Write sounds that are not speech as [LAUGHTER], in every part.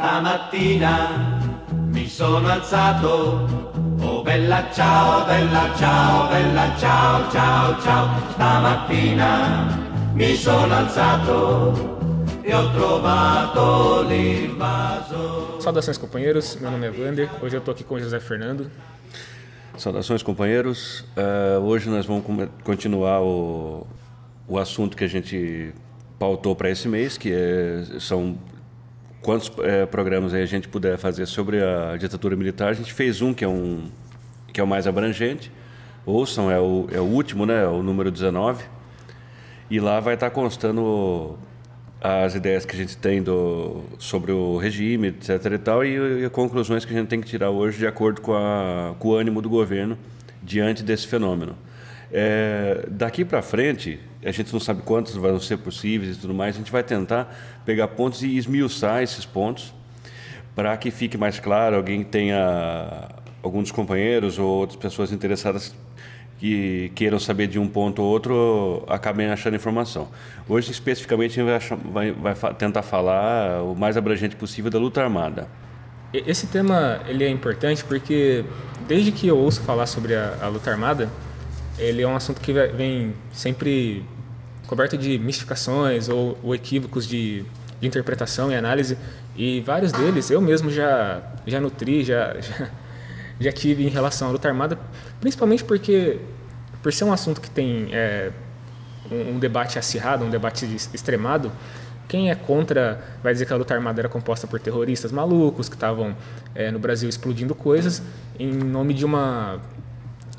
Stamattina mi sono alzato, oh bella ciao, bella ciao, bella ciao, ciao, ciao. Stamattina mi sono alzato e ho trovato l'invaso. Saudações companheiros, meu nome é Vander, hoje eu estou aqui com o José Fernando. Saudações companheiros, uh, hoje nós vamos continuar o, o assunto que a gente pautou para esse mês, que é, são quantos é, programas a gente puder fazer sobre a ditadura militar. A gente fez um que é, um, que é o mais abrangente. Ouçam, é o, é o último, né? É o número 19. E lá vai estar constando as ideias que a gente tem do, sobre o regime, etc. e tal, e, e conclusões que a gente tem que tirar hoje de acordo com, a, com o ânimo do governo diante desse fenômeno. É, daqui para frente, a gente não sabe quantos vão ser possíveis e tudo mais, a gente vai tentar pegar pontos e esmiuçar esses pontos para que fique mais claro, alguém tenha algum dos companheiros ou outras pessoas interessadas que queiram saber de um ponto ou outro acabem achando informação. Hoje, especificamente, a gente vai, vai, vai tentar falar o mais abrangente possível da luta armada. Esse tema ele é importante porque desde que eu ouço falar sobre a, a luta armada, ele é um assunto que vem sempre coberto de mistificações ou, ou equívocos de, de, interpretação e análise. E vários deles eu mesmo já já nutri já, [LAUGHS] já, já tive em relação à luta armada principalmente porque por ser um assunto que tem é, um, um, debate acirrado um debate extremado quem é contra vai dizer que a luta armada era composta por terroristas malucos que estavam é, no Brasil explodindo coisas em nome de uma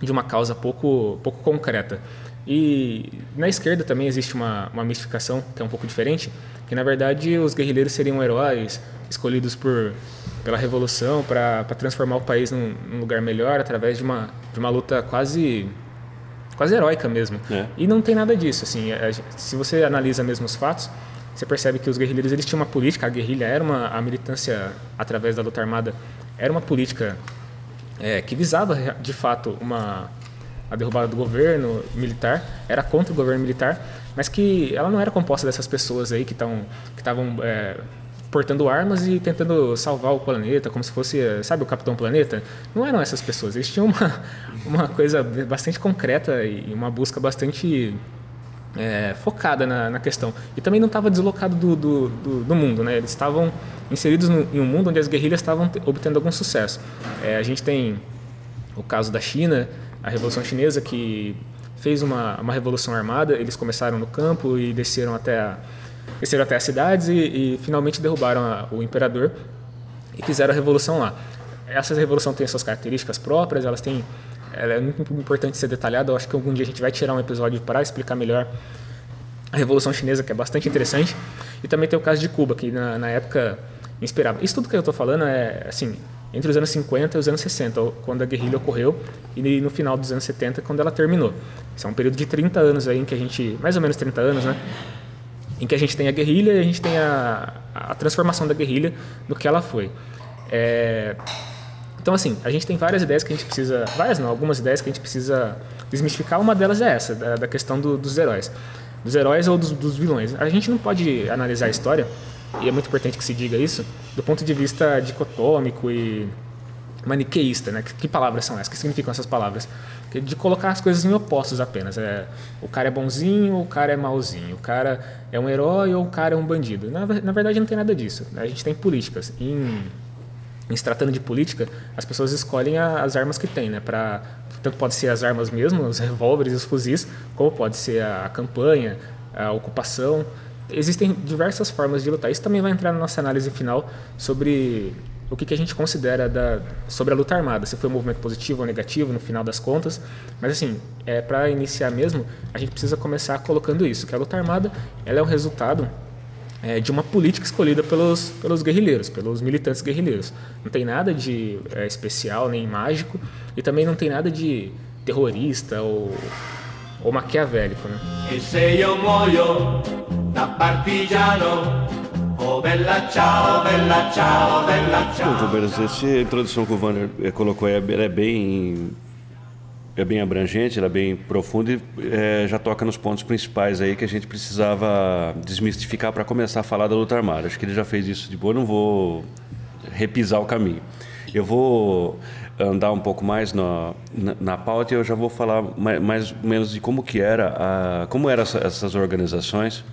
de uma causa pouco, pouco concreta. E na esquerda também existe uma, uma mistificação que é um pouco diferente, que na verdade os guerrilheiros seriam heróis escolhidos por, pela revolução para transformar o país num, num, lugar melhor através de uma, de uma luta quase quase heróica mesmo. É. E não tem nada disso. Assim, a, se você analisa mesmo os fatos, você percebe que os guerrilheiros eles tinham uma política, a guerrilha era uma a militância através da luta armada era uma política é, que visava de fato uma a derrubada do governo militar, era contra o governo militar, mas que ela não era composta dessas pessoas aí que estão que estavam é, portando armas e tentando salvar o planeta, como se fosse, sabe, o Capitão Planeta. Não eram essas pessoas. Eles tinham uma, [LAUGHS] uma coisa bastante concreta e uma busca bastante é, focada na, na, questão. E também não estava deslocado do, do, do, do, mundo, né? Eles estavam inseridos no, em um mundo onde as guerrilhas estavam obtendo algum sucesso. É, a gente tem o caso da China, a Revolução Chinesa, que fez uma, uma revolução armada. Eles começaram no campo e desceram até, a, desceram até as cidades e, e finalmente derrubaram a, o imperador e fizeram a revolução lá. Essa revolução tem suas características próprias, elas têm ela é muito importante ser detalhada. Eu acho que algum dia a gente vai tirar um episódio para explicar melhor a Revolução Chinesa, que é bastante interessante. E também tem o caso de Cuba, que na, na época inspirava. Isso tudo que eu estou falando é, assim, entre os anos 50 e os anos 60, quando a guerrilha ocorreu, e no final dos anos 70, quando ela terminou. Isso é um período de 30 anos aí, em que a gente, mais ou menos 30 anos, né? Em que a gente tem a guerrilha e a gente tem a, a transformação da guerrilha no que ela foi. É, então, assim, a gente tem várias ideias que a gente precisa. Várias não, algumas ideias que a gente precisa desmistificar. Uma delas é essa, da, da questão do, dos heróis. Dos heróis ou dos, dos, vilões. A gente não pode analisar a história, e é muito importante que se diga isso, do ponto de vista dicotômico e maniqueísta, né? Que, que palavras são essas? Que significam essas palavras? De colocar as coisas em opostos apenas. É, o cara é bonzinho ou o cara é mauzinho. O cara é um herói ou o cara é um bandido. Na, na verdade, não tem nada disso. A gente tem políticas. Em em se tratando de política, as pessoas escolhem a, as armas que têm, né? Para tanto pode ser as armas mesmo, os revólveres os fuzis, como pode ser a, a campanha, a ocupação. Existem diversas formas de lutar. Isso também vai entrar na nossa análise final sobre o que, que a gente considera da, sobre a luta armada, se foi um movimento positivo ou negativo no final das contas. Mas assim, é, para iniciar mesmo, a gente precisa começar colocando isso, que a luta armada ela é o resultado é, de uma política escolhida pelos, pelos guerrilheiros, pelos militantes guerrilheiros. Não tem nada de é, especial nem mágico e também não tem nada de terrorista ou, ou maquiavélico. Né? E se eu muoio da partigiano Oh, bella ciao, bella ciao, bella ciao. Bom, essa introdução que o Wander eh, colocou é, é bem é bem abrangente, ela é bem profunda e é, já toca nos pontos principais aí que a gente precisava desmistificar para começar a falar da luta armada. Acho que ele já fez isso de boa, não vou repisar o caminho. Eu vou andar um pouco mais na, na, na pauta e eu já vou falar mais, mais ou menos de como que era a, como eram essa, essas organizações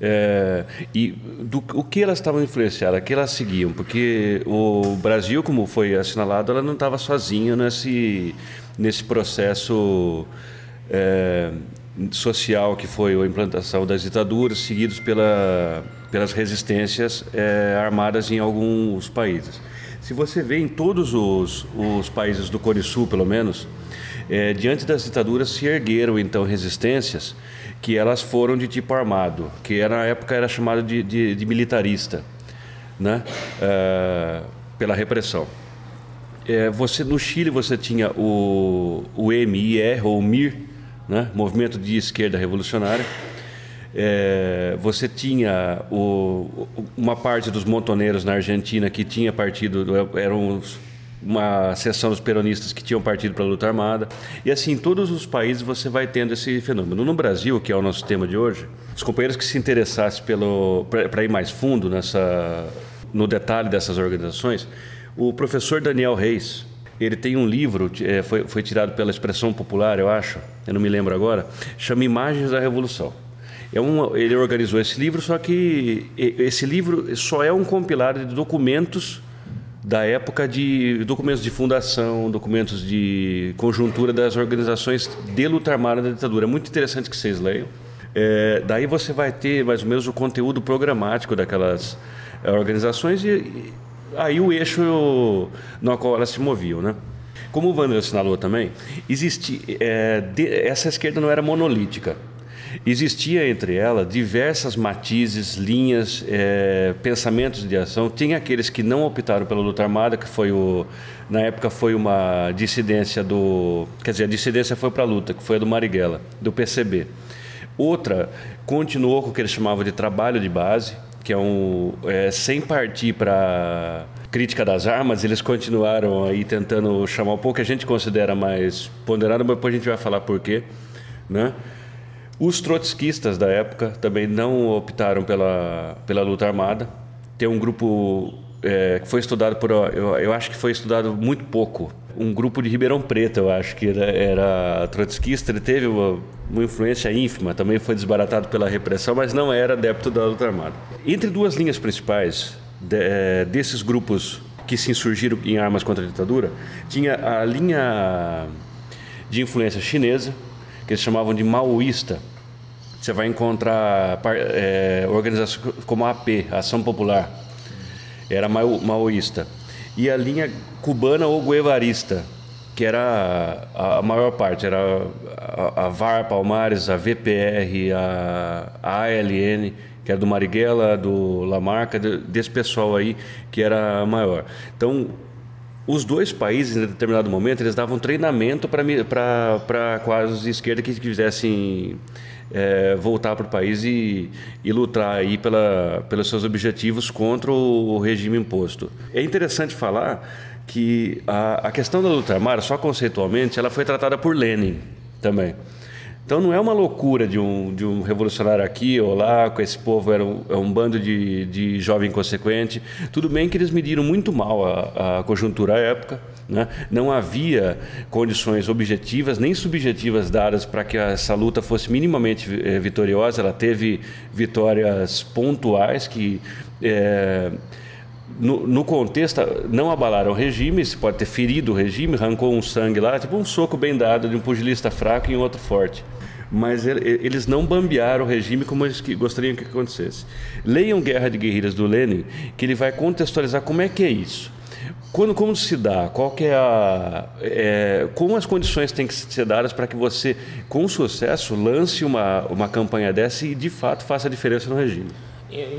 é, e do o que elas estavam influenciadas, o que elas seguiam, porque o Brasil, como foi assinalado, ela não estava sozinha nesse nesse processo é, social que foi a implantação das ditaduras, seguidos pela, pelas resistências é, armadas em alguns países. Se você vê em todos os, os países do Cone Sul, pelo menos, é, diante das ditaduras se ergueram então resistências que elas foram de tipo armado, que na época era chamado de, de, de militarista, né? É, pela repressão. É, você no Chile você tinha o, o MIR ou MIR, né? Movimento de Esquerda Revolucionária. É, você tinha o, uma parte dos montoneiros na Argentina que tinha partido, eram uma seção dos peronistas que tinham partido para a luta armada. E assim, em todos os países você vai tendo esse fenômeno. No Brasil, que é o nosso tema de hoje, os companheiros que se interessassem para ir mais fundo nessa, no detalhe dessas organizações, o professor Daniel Reis, ele tem um livro, é, foi, foi tirado pela expressão popular, eu acho, eu não me lembro agora, chama Imagens da Revolução. É um, ele organizou esse livro, só que esse livro só é um compilado de documentos da época de documentos de fundação, documentos de conjuntura das organizações de luta armada da ditadura. É muito interessante que vocês leiam. É, daí você vai ter mais ou menos o conteúdo programático daquelas é, organizações e, e aí o eixo no qual elas se moviam, né? Como o Wander assinalou também, existe, é, de, essa esquerda não era monolítica. Existia entre ela diversas matizes, linhas, é, pensamentos de ação. Tinha aqueles que não optaram pela luta armada, que foi o na época foi uma dissidência do, quer dizer, a dissidência foi para a luta, que foi a do Marighella, do PCB. Outra continuou com o que eles chamavam de trabalho de base, que é um é, sem partir para crítica das armas, eles continuaram aí tentando chamar um pouco que a gente considera mais ponderado, mas depois a gente vai falar por quê, né? Os trotskistas da época também não optaram pela, pela luta armada. Tem um grupo é, foi estudado por. Eu, eu, acho que foi estudado muito pouco. Um grupo de Ribeirão Preto, eu acho que era, era trotskista. Ele teve uma, uma influência ínfima, também foi desbaratado pela repressão, mas não era adepto da luta armada. Entre duas linhas principais de, é, desses grupos que se insurgiram em armas contra a ditadura, tinha a linha de influência chinesa, que eles chamavam de maoísta. Você vai encontrar é, organizações como a AP, Ação Popular, era maoísta. E a linha cubana ou guevarista, que era a, a maior parte, era a, a, VAR Palmares, a VPR, a, a ALN, que era do Marighella, do Lamarca, desse pessoal aí que era maior. Então, os dois países, em determinado momento, eles davam treinamento para quadros de esquerda que quisessem é, voltar para o país e, e lutar aí pela, pelos seus objetivos contra o regime imposto. É interessante falar que a, a questão da luta armada, só conceitualmente, ela foi tratada por Lenin também. Então não é uma loucura de um, de um revolucionário aqui ou lá, com esse povo era um, é um bando de, de jovem inconsequente. Tudo bem que eles mediram muito mal a, a conjuntura à época. Né? Não havia condições objetivas nem subjetivas dadas para que essa luta fosse minimamente é, vitoriosa. Ela teve vitórias pontuais que. É, no, no, contexto, não abalaram o regime, se pode ter ferido o regime, arrancou um sangue lá, tipo um soco bem dado de um pugilista fraco em outro forte mas eles não bambearam o regime como eles gostariam que acontecesse. Leiam Guerra de Guerrilhas do Lenin, que ele vai contextualizar como é que é isso. Quando, como se dá? Qual que é a, é, como as condições têm que ser dadas para que você, com sucesso, lance uma, uma campanha dessa e de fato faça a diferença no regime?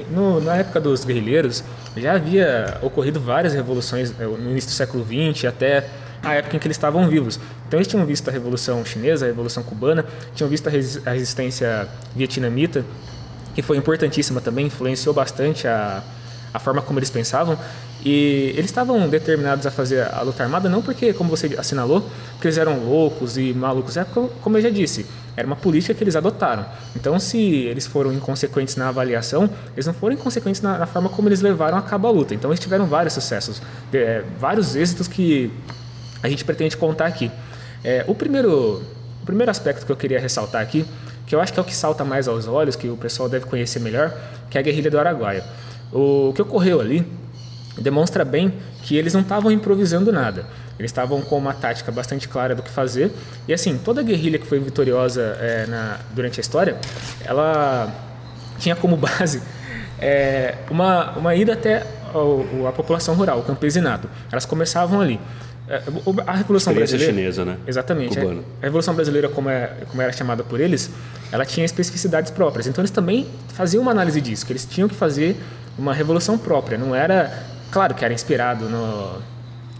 No, na época dos guerrilheiros, já havia ocorrido várias revoluções eh, no início do século XX até a época em que eles estavam vivos. Então eles tinham visto a Revolução Chinesa, a Revolução Cubana, tinham visto a, resistência vietnamita, que foi importantíssima também, influenciou bastante a, a forma como eles pensavam. E eles estavam determinados a fazer a luta armada não porque, como você assinalou, porque eles eram loucos e malucos, é como eu já disse, era uma política que eles adotaram. Então, se eles foram inconsequentes na avaliação, eles não foram inconsequentes na, na forma como eles levaram a cabo a luta. Então, eles tiveram vários sucessos, é, vários êxitos que a gente pretende contar aqui. É, o, primeiro, o primeiro aspecto que eu queria ressaltar aqui, que eu acho que é o que salta mais aos olhos, que o pessoal deve conhecer melhor, que é a guerrilha do Araguaia. O que ocorreu ali demonstra bem que eles não estavam improvisando nada. Eles estavam com uma tática bastante clara do que fazer. E assim, toda guerrilha que foi vitoriosa é, na, durante a história, ela tinha como [LAUGHS] base é, uma, uma ida até a, a população rural, o campesinato. Elas começavam ali. É, a Revolução Brasileira. chinesa, né? Exatamente. É. Cubana. A Revolução Brasileira, como, é, como era chamada por eles, ela tinha especificidades próprias. Então eles também faziam uma análise disso, que eles tinham que fazer uma revolução própria. Não era. Claro que era inspirado no,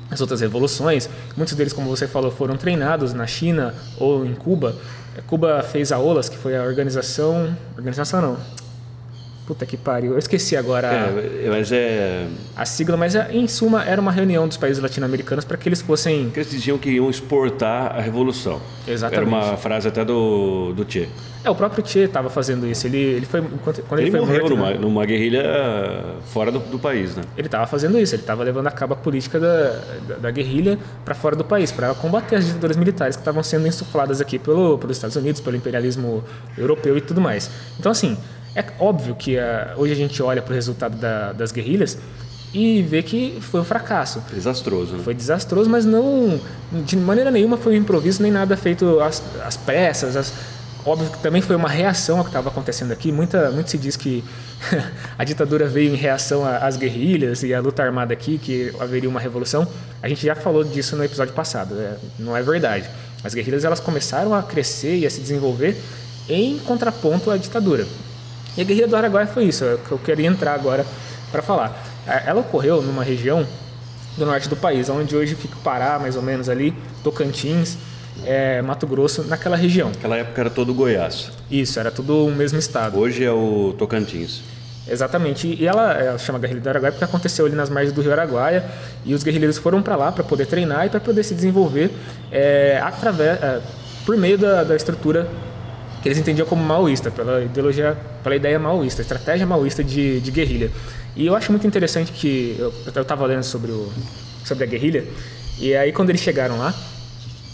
nas outras revoluções. Muitos deles, como você falou, foram treinados na China ou em Cuba. Cuba fez a OLAS, que foi a organização. Organização não Puta que pariu. Eu esqueci agora. É, mas é. A sigla, mas é, em suma era uma reunião dos países latino-americanos para que eles fossem. Que eles diziam que iam exportar a revolução. Exatamente. Era uma frase até do, do Che. É, o próprio Che estava fazendo isso. Ele, ele foi. Quando ele, ele foi morreu morto, numa, né? numa guerrilha fora do, do país, né? Ele estava fazendo isso. Ele estava levando a cabo a política da, da, da guerrilha para fora do país, para combater as ditaduras militares que estavam sendo insufladas aqui pelo, pelos Estados Unidos, pelo imperialismo europeu e tudo mais. Então, assim. É óbvio que uh, hoje a gente olha para o resultado da, das guerrilhas e vê que foi um fracasso. Desastroso, né? Foi desastroso, mas não de maneira nenhuma foi um improviso nem nada feito às, às pressas. Às, óbvio que também foi uma reação ao que estava acontecendo aqui. Muita, muito se diz que [LAUGHS] a ditadura veio em reação às guerrilhas e à luta armada aqui, que haveria uma revolução. A gente já falou disso no episódio passado. É, não é verdade. As guerrilhas elas começaram a crescer e a se desenvolver em contraponto à ditadura. E a guerrilha do Araguaia foi isso, é que eu queria entrar agora para falar. Ela ocorreu numa região do norte do país, onde hoje fica o Pará, mais ou menos ali, Tocantins, é, Mato Grosso, naquela região. Naquela época era todo Goiás. Isso, era tudo o mesmo estado. Hoje é o Tocantins. Exatamente. E ela, ela chama Guerrilha do Araguaia porque aconteceu ali nas margens do Rio Araguaia e os guerrilheiros foram para lá para poder treinar e para poder se desenvolver é, através, é, por meio da, da estrutura que eles entendiam como maoísta, pela ideologia, pela ideia maoísta, estratégia maoísta de, de guerrilha. E eu acho muito interessante que eu estava lendo sobre, o, sobre a guerrilha, e aí quando eles chegaram lá,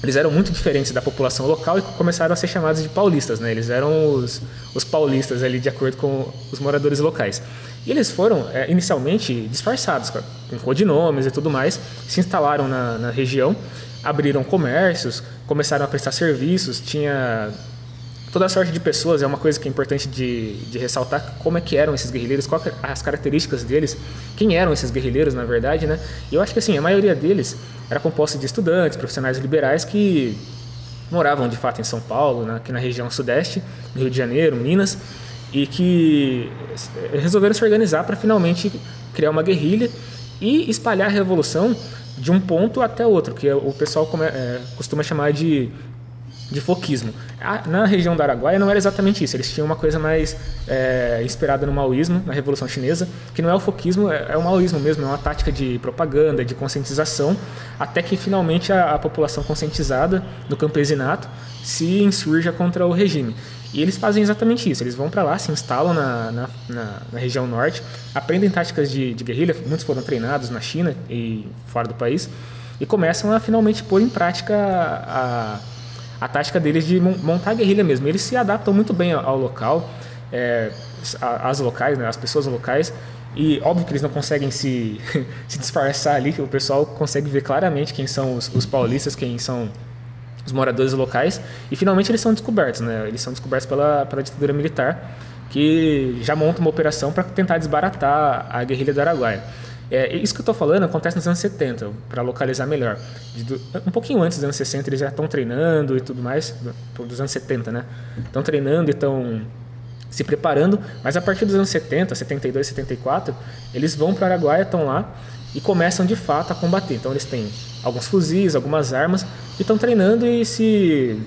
eles eram muito diferentes da população local e começaram a ser chamados de paulistas, né? Eles eram os, os paulistas ali de acordo com os moradores locais. E eles foram é, inicialmente disfarçados, com codinomes e tudo mais, se instalaram na, na região, abriram comércios, começaram a prestar serviços, tinha toda sorte de pessoas é uma coisa que é importante de, de ressaltar como é que eram esses guerrilheiros, quais as características deles, quem eram esses guerrilheiros na verdade, né? E eu acho que assim a maioria deles era composta de estudantes, profissionais liberais que moravam de fato em São Paulo, né, aqui na região sudeste, Rio de Janeiro, Minas, e que resolveram se organizar para finalmente criar uma guerrilha e espalhar a revolução de um ponto até outro, que o pessoal é, costuma chamar de de foquismo. Na região da Araguaia não era exatamente isso, eles tinham uma coisa mais é, inspirada no maoísmo, na Revolução Chinesa, que não é o foquismo, é, é o maoísmo mesmo, é uma tática de propaganda, de conscientização, até que finalmente a, a população conscientizada do campesinato se insurja contra o regime. E eles fazem exatamente isso, eles vão para lá, se instalam na, na, na, na, região norte, aprendem táticas de, de guerrilha, muitos foram treinados na China e fora do país, e começam a finalmente pôr em prática a, a a tática deles de montar a guerrilha mesmo. Eles se adaptam muito bem ao local, é, às locais, né, às pessoas locais. E óbvio que eles não conseguem se, [LAUGHS] se disfarçar ali, que o pessoal consegue ver claramente quem são os, os paulistas, quem são os moradores locais. E finalmente eles são descobertos, né? Eles são descobertos pela, pela ditadura militar, que já monta uma operação para tentar desbaratar a guerrilha do Araguaia. É, isso que eu estou falando acontece nos anos 70, para localizar melhor. um pouquinho antes dos anos 60, eles já estão treinando e tudo mais, dos anos 70, né? Estão treinando e estão se preparando, mas a partir dos anos 70, 72, 74, eles vão para Araguaia, estão lá e começam de fato a combater. Então eles têm alguns fuzis, algumas armas e estão treinando e se,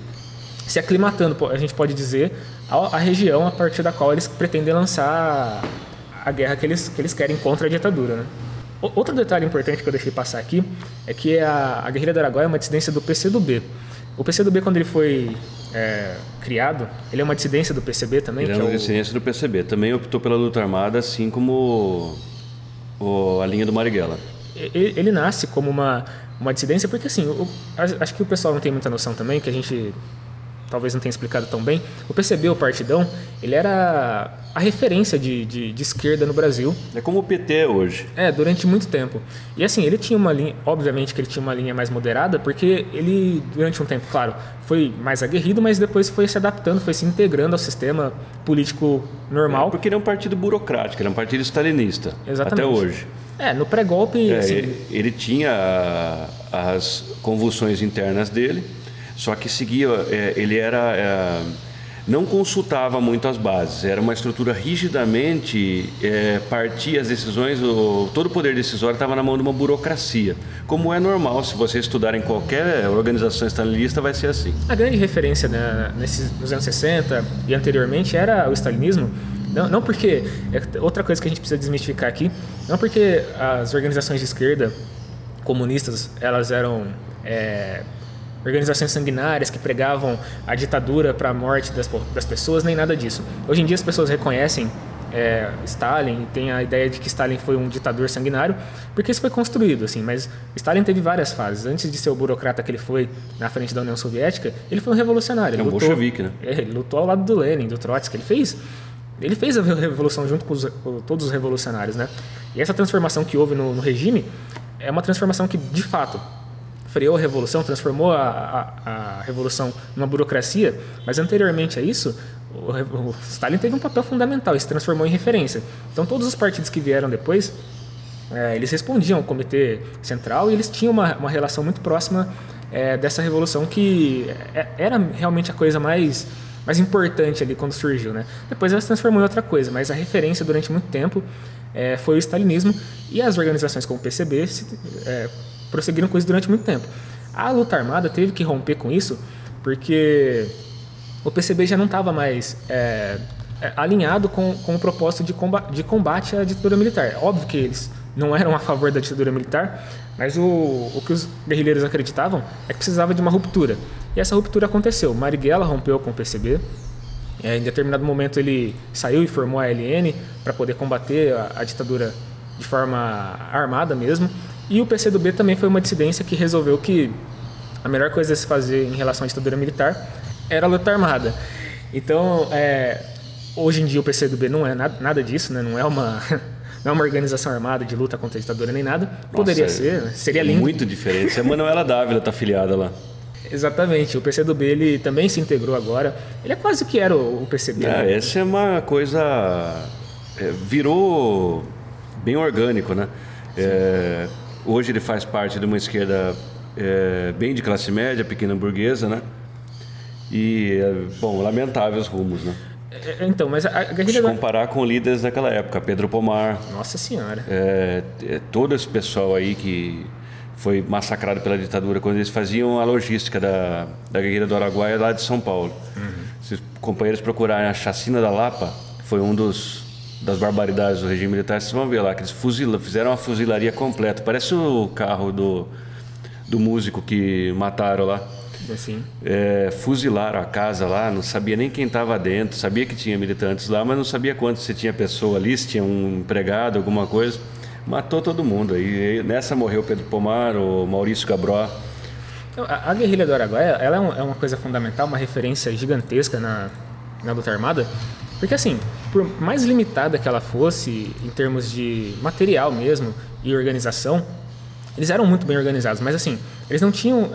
se aclimatando, a gente pode dizer, à, região a partir da qual eles pretendem lançar a guerra que eles, que eles querem contra a ditadura. Né? Outro detalhe importante que eu deixei passar aqui é que a, a guerrilha do Araguaia é uma dissidência do PCdoB. O PCdoB, quando ele foi é, criado, ele é uma dissidência do PCB também? Ele é que uma o- dissidência do PCB. Também optou pela luta armada, assim como o- a linha do Marighella. ele, ele nasce como uma, uma dissidência, porque assim, o- acho que o pessoal não tem muita noção também, que a gente talvez não tenha explicado tão bem. O PCB, o Partidão, ele era a referência de, de, de esquerda no Brasil, É como o PT hoje. é, durante muito tempo. E assim, ele tinha uma linha, obviamente que ele tinha uma linha mais moderada, porque ele, durante um tempo, claro, foi mais aguerrido, mas depois foi se adaptando, foi se integrando ao sistema político normal. Porque ele é um partido burocrático, ele é um partido stalinista. Exatamente. Até hoje. É, no pré-golpe, É, assim, ele, ele tinha as convulsões internas dele, só que seguia, é, ele era é, não consultava muito as bases, era uma estrutura rigidamente é, partia as decisões, o, todo o poder decisório estava na mão de uma burocracia, como é normal se você estudar em qualquer organização stalinista vai ser assim. A grande referência né, nesses, nos anos 60 e anteriormente era o stalinismo. Não, não porque. É outra coisa que a gente precisa desmistificar aqui. Não porque as organizações de esquerda comunistas elas eram é, organizações sanguinárias que pregavam a ditadura para a morte das, das pessoas, nem nada disso. Hoje em dia as pessoas reconhecem é, Stalin e tem a ideia de que Stalin foi um ditador sanguinário, porque isso foi construído, assim. Mas Stalin teve várias fases. Antes de ser o burocrata que ele foi na frente da União Soviética, ele foi um revolucionário. É Ele um bolchevique, né? é, ele lutou ao lado do Lenin, do Trotsky. Ele fez, ele fez a revolução junto com, os- com todos os revolucionários, né? E essa transformação que houve no, no regime é uma transformação que, de fato, freou a revolução, transformou a, a, a revolução numa burocracia. Mas anteriormente a isso, o, o Stalin teve um papel fundamental e se transformou em referência. Então, todos os partidos que vieram depois é, eles respondiam ao comitê central e eles tinham uma, uma relação muito próxima é, dessa revolução que é- era realmente a coisa mais, mais importante ali quando surgiu. Né? Depois ela se transformou em outra coisa, mas a referência durante muito tempo é, foi o stalinismo e as organizações como o PCB se, é, prosseguiram com isso durante muito tempo. A luta armada teve que romper com isso porque o PCB já não estava mais é, é, alinhado com, com o propósito de combate, de combate à ditadura militar. Óbvio que eles não eram a favor da ditadura militar, mas o, o que os guerrilheiros acreditavam é que precisava de uma ruptura. E essa ruptura aconteceu. Marighella rompeu com o PCB. É, em determinado momento ele saiu e formou a LN para poder combater a, a ditadura de forma armada mesmo. E o PCdoB também foi uma dissidência que resolveu que a melhor coisa a se fazer em relação à ditadura militar era a luta armada. Então, é, hoje em dia o PCdoB não é nada, nada disso, né? não, é uma, [LAUGHS] não é uma organização armada de luta contra a ditadura nem nada. Poderia Nossa, ser, né? seria lindo. Muito diferente. A Manuela Dávila tá afiliada lá. [LAUGHS] Exatamente, o PCdoB ele também se integrou agora. Ele é quase que era o o PCB. né? É, essa é uma coisa. é, virou bem orgânico, né? É, hoje ele faz parte de uma esquerda é, bem de classe média, pequena burguesa, né? E, é, bom, lamentáveis rumos, né? É, Então, mas a, Se guerrilha da... comparar com líderes daquela época, Pedro Pomar, Nossa senhora. é, é, todo esse pessoal aí que foi massacrado pela ditadura quando eles faziam a logística da, da guerrilha do Araguaia lá de São Paulo. Se os companheiros procurarem a chacina da Lapa, foi um dos das barbaridades do regime militar, vocês vão ver lá que eles fuzila, fizeram uma fuzilaria completa. Parece o carro do, do músico que mataram lá. Assim. É, fuzilaram a casa lá, não sabia nem quem estava dentro, sabia que tinha militantes lá, mas não sabia quanto se tinha pessoa ali, se tinha um empregado, alguma coisa. Matou todo mundo. E nessa morreu Pedro Pomar, o Maurício Gabró. Então, A, a guerrilha do Araguaia ela é, um- é uma coisa fundamental, uma referência gigantesca na, na luta armada, porque assim, por mais limitada que ela fosse em termos de material mesmo e organização, eles eram muito bem organizados, mas assim, eles não tinham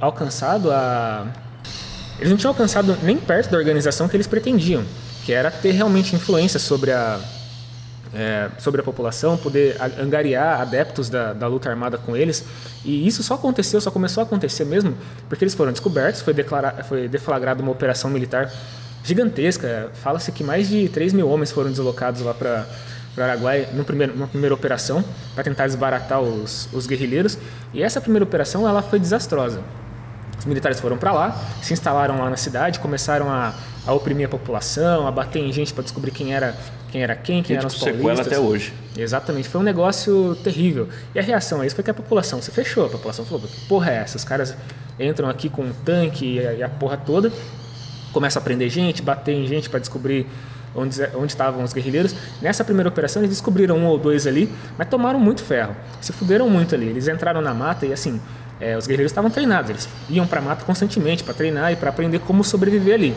alcançado a eles não tinham alcançado nem perto da organização que eles pretendiam, que era ter realmente influência sobre a é, sobre a população, poder angariar adeptos da, da luta armada com eles. E isso só aconteceu, só começou a acontecer mesmo porque eles foram descobertos, foi, declara, foi deflagrada uma operação militar gigantesca. Fala-se que mais de 3 mil homens foram deslocados lá para o Araguaia no primeiro, numa primeira operação para tentar desbaratar os, os guerrilheiros. E essa primeira operação ela foi desastrosa. Os militares foram para lá, se instalaram lá na cidade, começaram a, a oprimir a população, a bater em gente para descobrir quem era quem, era quem, quem eram os paulistas. sequela até hoje. Exatamente, foi um negócio terrível. E a reação a isso foi que a população se fechou. A população falou: que porra é essa? Os caras entram aqui com um tanque e a, e a porra toda começam a prender gente, bater em gente para descobrir onde, onde estavam os guerrilheiros. Nessa primeira operação eles descobriram um ou dois ali, mas tomaram muito ferro, se fuderam muito ali. Eles entraram na mata e assim, é, os guerreiros estavam treinados, eles iam para a mata constantemente para treinar e para aprender como sobreviver ali.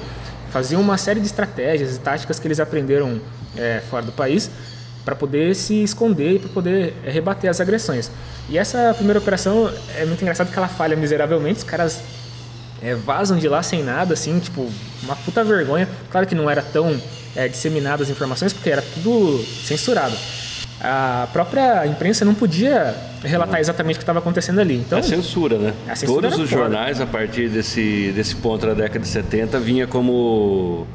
Faziam uma série de estratégias e táticas que eles aprenderam é, fora do país para poder se esconder e para poder é, rebater as agressões. E essa primeira operação é muito engraçado que ela falha miseravelmente, os caras é, vazam de lá sem nada, assim, tipo, uma puta vergonha. Claro que não era tão é, disseminadas as informações, porque era tudo censurado. A própria imprensa não podia relatar exatamente o que estava acontecendo ali. Então, a censura, né? A censura Todos os foda. jornais, a partir desse, desse ponto da década de 70, vinha como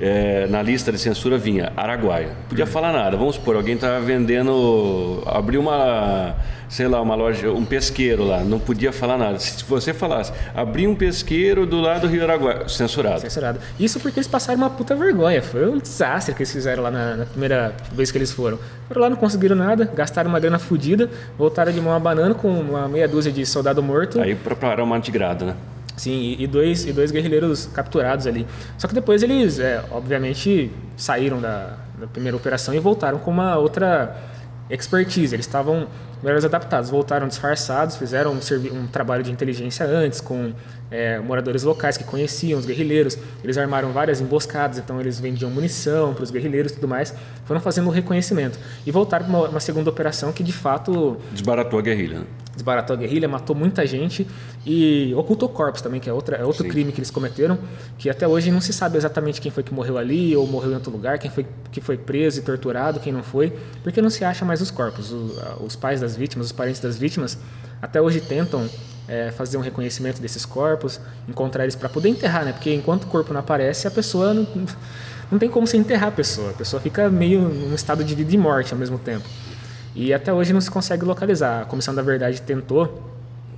é, na lista de censura vinha Araguaia. Podia falar nada. Vamos supor, alguém estava vendendo, abriu uma, sei lá, uma loja, um pesqueiro lá, não podia falar nada. Se você falasse, abri um pesqueiro do lado do Rio Araguaia, censurado. censurado. Isso porque eles passaram uma puta vergonha. Foi um desastre que eles fizeram lá na, na primeira vez que eles foram. Foram lá, não conseguiram nada, gastaram uma grana fodida, voltaram de mão a banana com uma meia dúzia de soldado morto. Aí prepararam uma antigrado, né? Sim, e, dois, e dois guerrilheiros capturados ali. Só que depois eles, é, obviamente, saíram da, da primeira operação e voltaram com uma outra expertise. Eles estavam melhores adaptados, voltaram disfarçados, fizeram um, um trabalho de inteligência antes com é, moradores locais que conheciam os guerrilheiros. Eles armaram várias emboscadas, então eles vendiam munição para os guerrilheiros e tudo mais. Foram fazendo o reconhecimento. E voltaram para uma, uma segunda operação que, de fato, Desbaratou a guerrilha. Né? desbaratou a guerrilha, matou muita gente e ocultou corpos também, que é, outra, é outro Sim. crime que eles cometeram, que até hoje não se sabe exatamente quem foi que morreu ali ou morreu em outro lugar, quem foi que foi preso e torturado, quem não foi, porque não se acha mais os corpos. O- os pais das vítimas, os parentes das vítimas, até hoje tentam é, fazer um reconhecimento desses corpos, encontrar eles para poder enterrar, né? Porque enquanto o corpo não aparece, a pessoa não, não tem como se enterrar a pessoa. A pessoa fica meio num estado de vida e morte ao mesmo tempo. E até hoje não se consegue localizar. A Comissão da Verdade tentou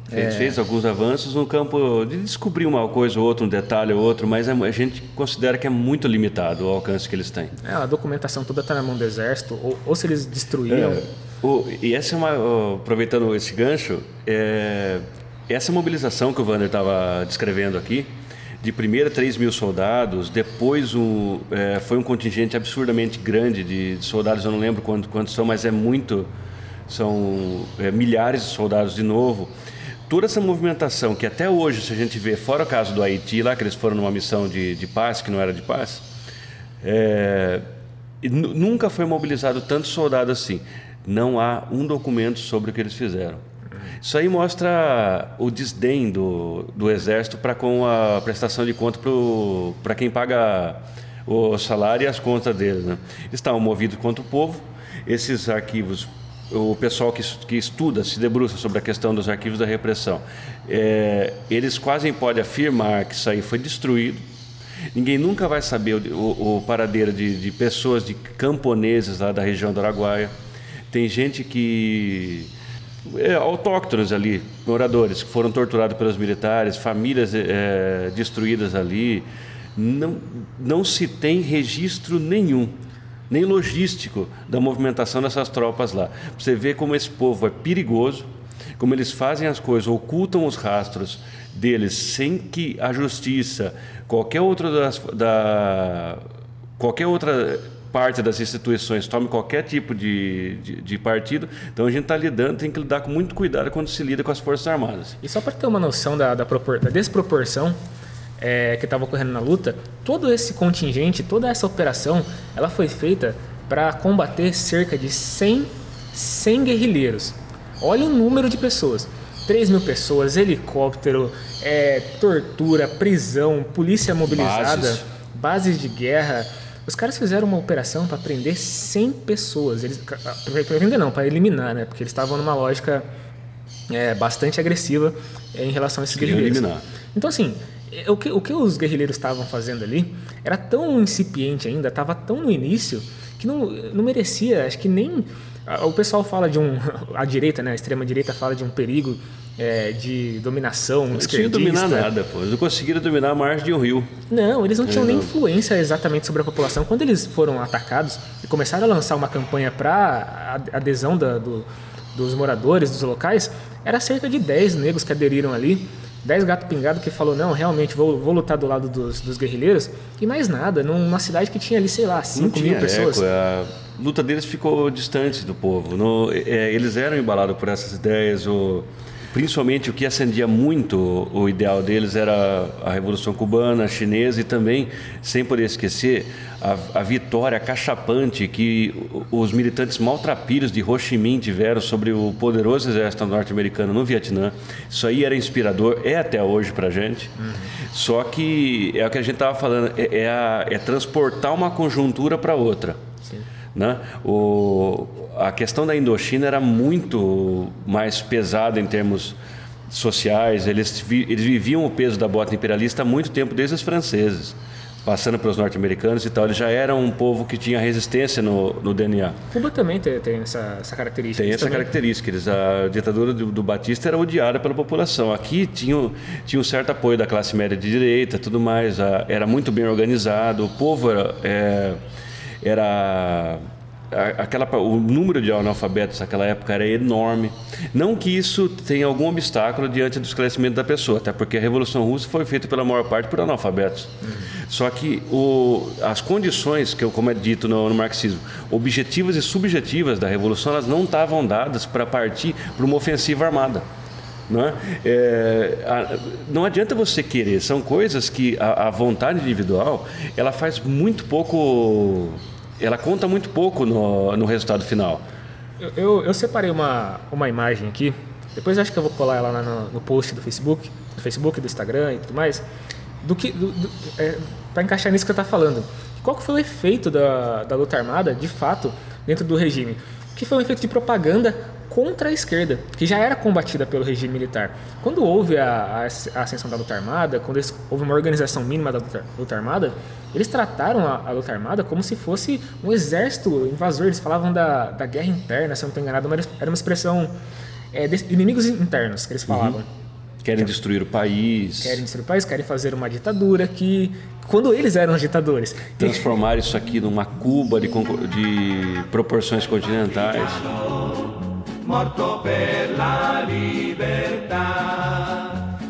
Fez, fez alguns avanços no campo de descobrir uma coisa ou outra, um detalhe ou outro, mas é- a gente considera que é muito limitado o alcance que eles têm. É, a documentação toda está na mão do exército, ou, ou se eles destruíram. É, o- e essa é uma, aproveitando esse gancho, é, essa mobilização que o Wander estava descrevendo aqui, de primeiro 3 mil soldados, depois um, é, foi um contingente absurdamente grande de, de soldados, eu não lembro quanto- quantos são, mas é muito, são é, milhares de soldados de novo. Toda essa movimentação que até hoje, se a gente vê, fora o caso do Haiti, lá que eles foram numa missão de, de paz, que não era de paz, é, nu- nunca foi mobilizado tanto soldado assim. Não há um documento sobre o que eles fizeram. Isso aí mostra o desdém do, do exército para com a prestação de conta para quem paga o salário e as contas deles. Né? Estavam movidos contra o povo. Esses arquivos, o pessoal que, que estuda, se debruça sobre a questão dos arquivos da repressão, é, eles quase podem afirmar que isso aí foi destruído Ninguém nunca vai saber o, o- o paradeiro de, de pessoas, de camponeses lá da região do Araguaia. Tem gente que. É, autóctonos ali, moradores, que foram torturados pelos militares, famílias é, destruídas ali. Não, não se tem registro nenhum, nem logístico, da movimentação dessas tropas lá. Você vê como esse povo é perigoso, como eles fazem as coisas, ocultam os rastros deles sem que a justiça, qualquer outra das, da, qualquer outra parte das instituições tome qualquer tipo de, de, de partido, então a gente está lidando, tem que lidar com muito cuidado quando se lida com as Forças Armadas. E só para ter uma noção da, da, propor- da desproporção é, que estava ocorrendo na luta, todo esse contingente, toda essa operação, ela foi feita para combater cerca de 100, 100 guerrilheiros. Olha o número de pessoas. 3 mil pessoas, helicóptero, é, tortura, prisão, polícia mobilizada, Bases. bases de guerra. Os caras fizeram uma operação para prender 100 pessoas. Eles, prender não, para eliminar, né? Porque eles estavam numa lógica é, bastante agressiva é, em relação a esses Queriam guerrilheiros. eliminar. Então, assim, é, o que, o que os guerrilheiros estavam fazendo ali era tão incipiente ainda, estava tão no início, que não, não merecia, acho que nem. O pessoal fala de um. [LAUGHS] A direita, né? A extrema-direita fala de um perigo é, de dominação Não conseguiram dominar esquerdista. nada, pô. Eles não conseguiram dominar a margem de um rio. Não, eles não tinham nem não. influência exatamente sobre a população. Quando eles foram atacados e começaram a lançar uma campanha para adesão da- do- dos moradores dos locais, era cerca de 10 negros que aderiram ali. 10 gato pingado que falou, não, realmente vou, vou lutar do lado dos, dos guerrilheiros, e mais nada, numa cidade que tinha ali, sei lá, 5 mil pessoas. Eco, a luta deles ficou distante do povo. No, é, eles eram embalados por essas ideias, o, principalmente o que acendia muito o ideal deles era a Revolução Cubana, a chinesa e também, sem poder esquecer, a, a vitória cachapante que os militantes maltrapilhos de Ho Chi Minh tiveram sobre o poderoso exército norte-americano no Vietnã. Isso aí era inspirador, é até hoje para gente. Uhum. Só que é o que a gente estava falando, é, é, a, é transportar uma conjuntura para outra. Sim. Né? O, a questão da Indochina era muito mais pesada em termos sociais. Eles, eles viviam o peso da bota imperialista há muito tempo, desde os franceses, passando para os norte-americanos e tal. Eles já eram um povo que tinha resistência no, no DNA. Cuba também tem, tem essa, essa, característica. Tem essa também... característica. Eles, a ditadura do, do, Batista era odiada pela população. Aqui tinha, tinha um certo apoio da classe média de direita, tudo mais. A, era muito bem organizado. O povo era, é, era aquela, o número de analfabetos naquela época era enorme. Não que isso tenha algum obstáculo diante do esclarecimento da pessoa, até porque a Revolução Russa foi feita pela maior parte por analfabetos. Uhum. Só que o, as condições, que como é dito no, no, marxismo, objetivas e subjetivas da Revolução, elas não estavam dadas para partir para uma ofensiva armada. Não, é? É, a, não adianta você querer, são coisas que a, a vontade individual ela faz muito pouco ela conta muito pouco no, no resultado final. Eu, eu, eu, separei uma, uma imagem aqui, depois acho que eu vou colar ela no, no post do Facebook, do Facebook, do Instagram e tudo mais, do que é, para encaixar nisso que eu estava falando. Qual que foi o efeito da, da luta armada, de fato, dentro do regime? Que foi um efeito de propaganda contra a esquerda, que já era combatida pelo regime militar. Quando houve a, a, a ascensão da luta armada, quando houve uma organização mínima da luta, luta armada, eles trataram a, a, luta armada como se fosse um exército invasor. Eles falavam da, da guerra interna, se eu não estou enganado, mas era uma expressão é, de inimigos internos que eles uhum. falavam. Uhum. Querem destruir o país. Querem destruir o país, querem fazer uma ditadura que. Quando eles eram os ditadores. Transformar isso aqui numa Cuba de, de proporções continentais. Morto per la libertà.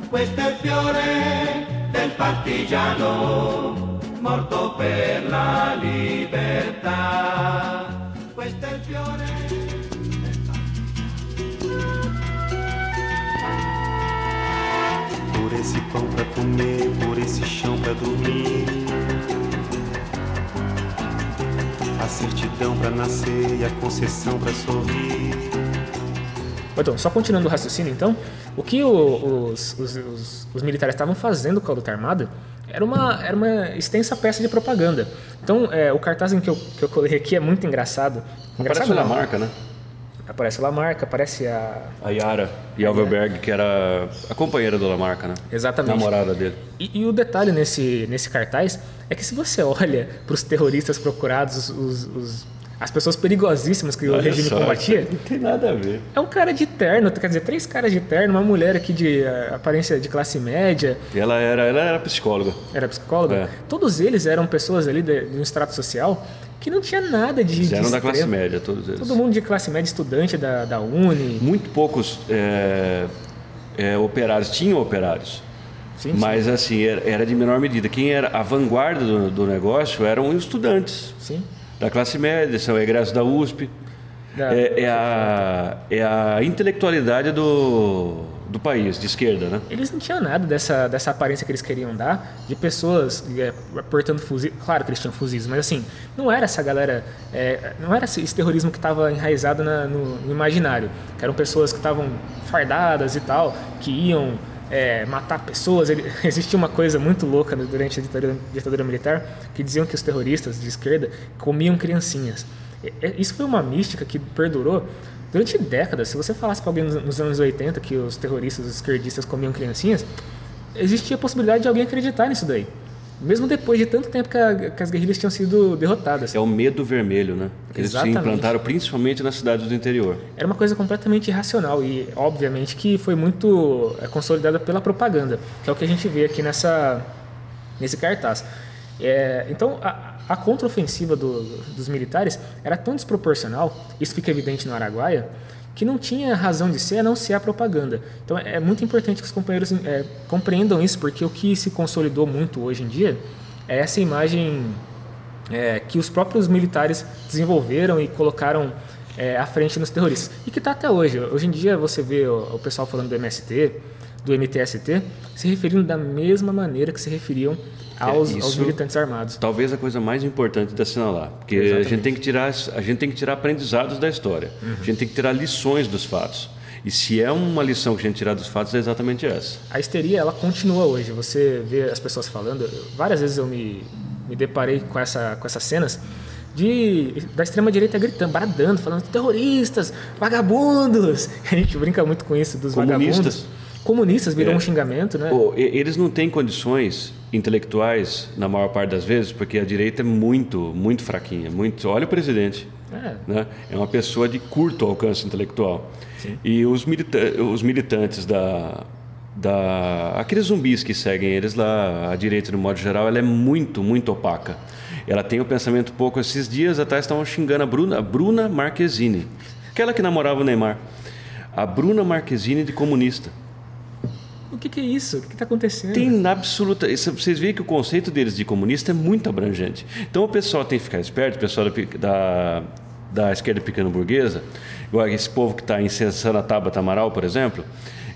Questo è il fiore del partigiano, morto per la libertà. Questo è il fiore. Por esse pão pra comer, por esse chão pra dormir. A certidão pra nascer e a concessão pra sorrir. Então, só continuando o raciocínio, então, o que o, os, os, os, os, militares estavam fazendo com a luta armada era uma, era uma extensa peça de propaganda. Então, é, o cartaz em que eu, que eu colei aqui é muito engraçado. engraçado Aparece a marca, né? Aparece a Lamarca, aparece a... A Yara Alverberg, que era a companheira do Lamarca, né? Exatamente. Namorada dele. E, e, o detalhe nesse, nesse cartaz é que se você [LAUGHS] olha para os terroristas procurados, os, os as pessoas perigosíssimas que Olha o regime só, combatia. Não tem nada a ver. É um cara de terno, quer dizer, três caras de terno, uma mulher aqui de uh, aparência de classe média. E ela era, ela era psicóloga. Era psicóloga? É. Todos eles eram pessoas ali de, de, um extrato social que não tinha nada de. Eles eram da classe média, todos eles. Todo mundo de classe média, estudante da, da Uni. Muito poucos é, é, operários, tinham operários. Sim, mas sim. assim, era, era, de menor medida. Quem era a vanguarda do, do negócio eram os estudantes. Sim da classe média, são egressos da USP. É, é, a, é a intelectualidade do, do país, de esquerda, né? Eles não tinham nada dessa, dessa aparência que eles queriam dar de pessoas é, portando fuzis. Claro que eles tinham fuzis, mas assim, não era essa galera, é, não era esse terrorismo que estava enraizado na, no, no, imaginário. Que eram pessoas que estavam fardadas e tal, que iam é, matar pessoas. Ele, [LAUGHS] existia uma coisa muito louca durante a ditadura, ditadura, militar que diziam que os terroristas de esquerda comiam criancinhas. Isso foi uma mística que perdurou durante décadas. Se você falasse para alguém nos anos 80 que os terroristas, os esquerdistas comiam criancinhas, existia a possibilidade de alguém acreditar nisso daí. Mesmo depois de tanto tempo que, a, que, as guerrilhas tinham sido derrotadas. É o medo vermelho, né? Eles Exatamente. se implantaram principalmente nas cidades do interior. Era uma coisa completamente irracional e, obviamente, que foi muito é, consolidada pela propaganda, que é o que a gente vê aqui nessa, nesse cartaz. É, então, a, a contraofensiva do, dos militares era tão desproporcional, isso fica evidente no Araguaia, que não tinha razão de ser a não ser a propaganda. Então é muito importante que os companheiros é, compreendam isso, porque o que se consolidou muito hoje em dia é essa imagem é, que os próprios militares desenvolveram e colocaram é, à frente nos terroristas. E que está até hoje. Hoje em dia você vê o, o, pessoal falando do MST, do MTST, se referindo da mesma maneira que se referiam aos, é, aos militantes armados. Talvez a coisa mais importante de assinalar, porque Exatamente. a gente tem que tirar a gente tem que tirar aprendizados da história. Uhum. A gente tem que tirar lições dos fatos. E se é uma lição que a gente tirar dos fatos, é exatamente essa. A histeria, ela continua hoje. Você vê as pessoas falando. Várias vezes eu me, me deparei com, essa, com essas cenas de, da extrema-direita gritando, bradando, falando terroristas, vagabundos. [LAUGHS] A gente brinca muito com isso, dos Comunistas. vagabundos. Comunistas virou é. um xingamento, né? Pô, eles não têm condições intelectuais, na maior parte das vezes, porque a direita é muito, muito fraquinha. Muito, olha o presidente. É. Né? é uma pessoa de curto alcance intelectual. Sim. E os, milita os militantes da, da aqueles zumbis que seguem eles lá, a direita no modo geral, ela é muito, muito opaca. Ela tem o um pensamento pouco. Esses dias atrás estavam xingando a Bruna, a Bruna Marquezine, aquela que namorava o Neymar. A Bruna Marquezine de comunista. O que, que é isso? O que está acontecendo? Tem absoluta. Vocês veem que o conceito deles de comunista é muito abrangente. Então o pessoal tem que ficar esperto, o pessoal da, da, esquerda pequena burguesa, igual esse povo que está incensando a Tabata Amaral, por exemplo,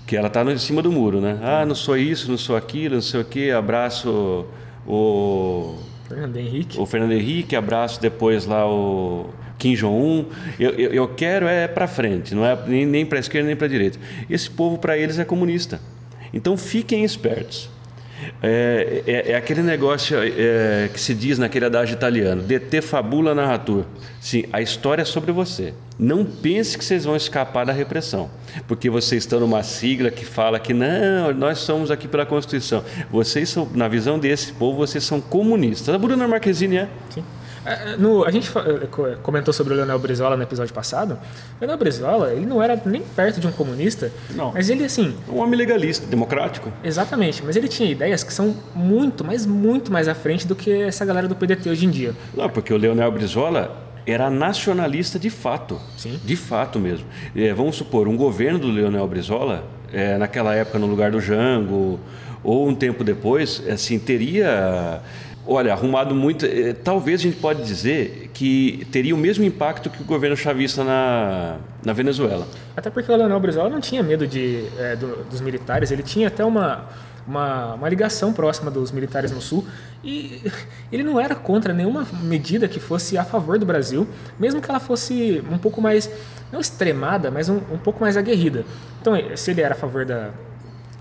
que ela está em cima do muro, né? Ah, não sou isso, não sou aquilo, não sei o quê, abraço o. Fernando Henrique. O Fernando Henrique, abraço depois lá o Kim Jong-un. Eu, eu, eu, quero é para frente, não é nem, nem para a esquerda nem para a direita. Esse povo, para eles, é comunista. Então fiquem espertos. É, é, é aquele negócio é, que se diz naquele adágio italiano: de te fabula narratur. Sim, a história é sobre você. Não pense que vocês vão escapar da repressão, porque vocês estão numa sigla que fala que não, nós somos aqui pela Constituição. Vocês são, na visão desse povo, vocês são comunistas. A Bruna Marquezine é. Sim. É, no, a gente é, comentou sobre o Leonel Brizola no episódio passado. O Leonel Brizola, ele não era nem perto de um comunista, não. mas ele, assim... Um homem legalista, democrático. Exatamente, mas ele tinha ideias que são muito, mas muito mais à frente do que essa galera do PDT hoje em dia. Não, porque o Leonel Brizola era nacionalista de fato. Sim. De fato mesmo. É, vamos supor, um governo do Leonel Brizola, é, naquela época no lugar do Jango, ou um tempo depois, assim, teria Olha, arrumado muito. Eh, talvez a gente pode dizer que teria o mesmo impacto que o governo chavista na, na Venezuela. Até porque o Leonel Brizola não tinha medo de, é, do, dos militares, ele tinha até uma, uma, uma, ligação próxima dos militares no Sul e [LAUGHS] ele não era contra nenhuma medida que fosse a favor do Brasil, mesmo que ela fosse um pouco mais, não extremada, mas um, um pouco mais aguerrida. Então, se ele era a favor da,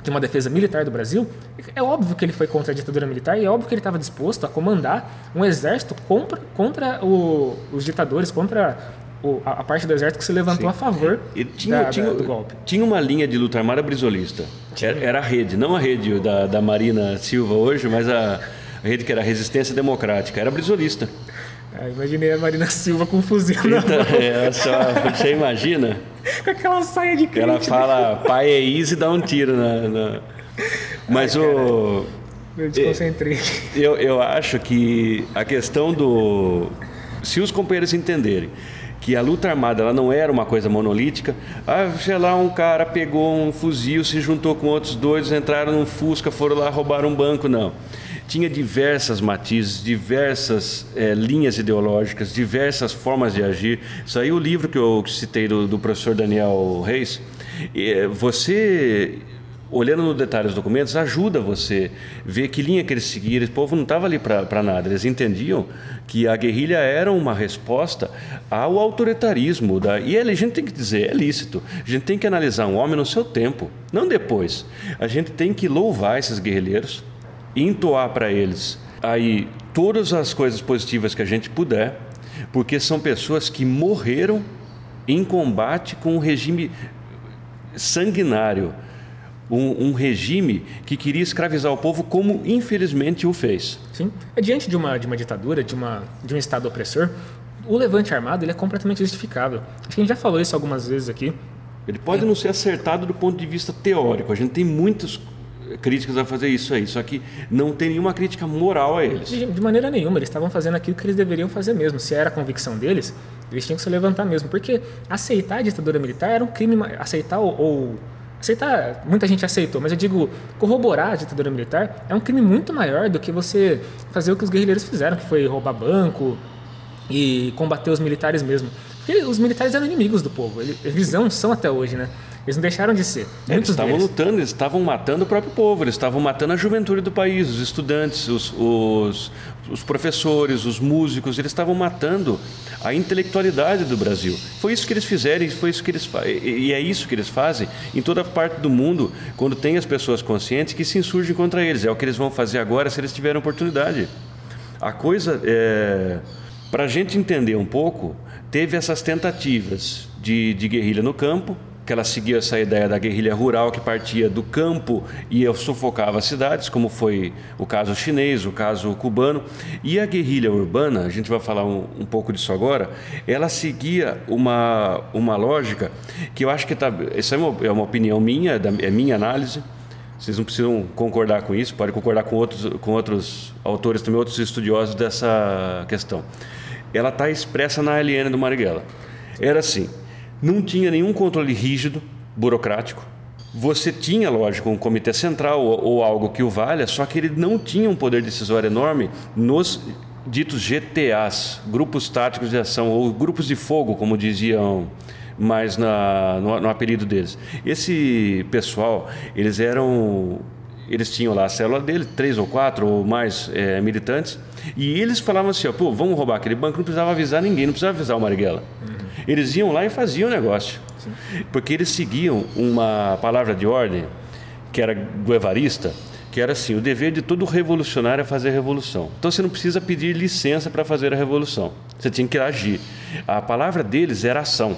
de uma defesa militar do Brasil, é óbvio que ele foi contra a ditadura militar e é óbvio que ele estava disposto a comandar um exército contra, contra o, os ditadores, contra o, a, a, parte do exército que se levantou Sim. a favor tinha, da, tinha, da, do golpe. Tinha uma linha de luta armada brisolista. Era, era, a rede, não a rede da, da Marina Silva hoje, mas a, a rede que era a Resistência Democrática. Era brisolista. Ah, imaginei a Marina Silva com um fuzil então, é, só, Você imagina? com aquela saia de crente. Ela fala, pai é isso e dá um tiro na... na... Mas Ai, o... Eu desconcentrei. Eu, eu acho que a questão do... Se os companheiros entenderem que a luta armada ela não era uma coisa monolítica. Ah, sei lá, um cara pegou um fuzil, se juntou com outros dois, entraram num Fusca, foram lá roubar um banco. Não tinha diversas matizes, diversas é, linhas ideológicas, diversas formas de agir. Isso aí o livro que eu citei do, do professor Daniel Reis, é, você olhando no detalhe dos documentos, ajuda você ver que linha que eles seguiram. O povo não estava ali para nada. Eles entendiam que a guerrilha era uma resposta ao autoritarismo. Da... E a gente tem que dizer, é lícito. A gente tem que analisar um homem no seu tempo, não depois. A gente tem que louvar esses guerrilheiros, entoar para eles aí todas as coisas positivas que a gente puder, porque são pessoas que morreram em combate com um regime sanguinário, um, um, regime que queria escravizar o povo, como infelizmente o fez. Sim, é diante de uma, de uma ditadura, de, uma, de um Estado opressor, o levante armado ele é completamente justificável. Acho que a gente já falou isso algumas vezes aqui. Ele pode é. não ser acertado do ponto de vista teórico. A gente tem muitos críticas a fazer isso aí, só que não tem nenhuma crítica moral a eles. De, de maneira nenhuma, eles estavam fazendo aquilo que eles deveriam fazer mesmo. Se era a convicção deles, Eles tinham que se levantar mesmo, porque aceitar a ditadura militar era um crime, aceitar ou, ou aceitar, muita gente aceitou, mas eu digo, corroborar a ditadura militar é um crime muito maior do que você fazer o que os guerrilheiros fizeram, que foi roubar banco e combater os militares mesmo. Porque os militares eram inimigos do povo, eles não são até hoje, né? Eles não deixaram de ser. É, eles estavam deles. lutando, eles estavam matando o próprio povo, eles estavam matando a juventude do país, os estudantes, os, os, os professores, os músicos, eles estavam matando a intelectualidade do Brasil. Foi isso que eles fizeram, foi isso que eles e é isso que eles fazem em toda parte do mundo, quando tem as pessoas conscientes que se insurgem contra eles. É o que eles vão fazer agora se eles tiverem oportunidade. A coisa é para a gente entender um pouco, teve essas tentativas de, de guerrilha no campo, que ela seguia essa ideia da guerrilha rural que partia do campo e sufocava cidades, como foi o caso chinês, o caso cubano. E a guerrilha urbana, a gente vai falar um, um pouco disso agora, ela seguia uma, uma lógica que eu acho que está. Essa é uma, é uma opinião minha, é minha análise. Vocês não precisam concordar com isso, podem concordar com outros, com outros autores também, outros estudiosos dessa questão. Ela está expressa na LN do Marighella. Era assim não tinha nenhum controle rígido, burocrático. Você tinha, lógico, um comitê central ou, ou algo que o valha, só que ele não tinha um poder decisório enorme nos ditos GTAs, grupos táticos de ação, ou grupos de fogo, como diziam mais na, no, no, apelido deles. Esse pessoal, eles eram. Eles tinham lá a célula dele, três ou quatro ou mais é, militantes, e eles falavam assim: ó, pô, vamos roubar aquele banco, não precisava avisar ninguém, não precisava avisar o Marighella. Uhum. Eles iam lá e faziam o negócio. Sim. Porque eles seguiam uma palavra de ordem, que era do Evarista, que era assim: o dever de todo revolucionário é fazer a revolução. Então você não precisa pedir licença para fazer a revolução. Você tinha que agir. A palavra deles era ação.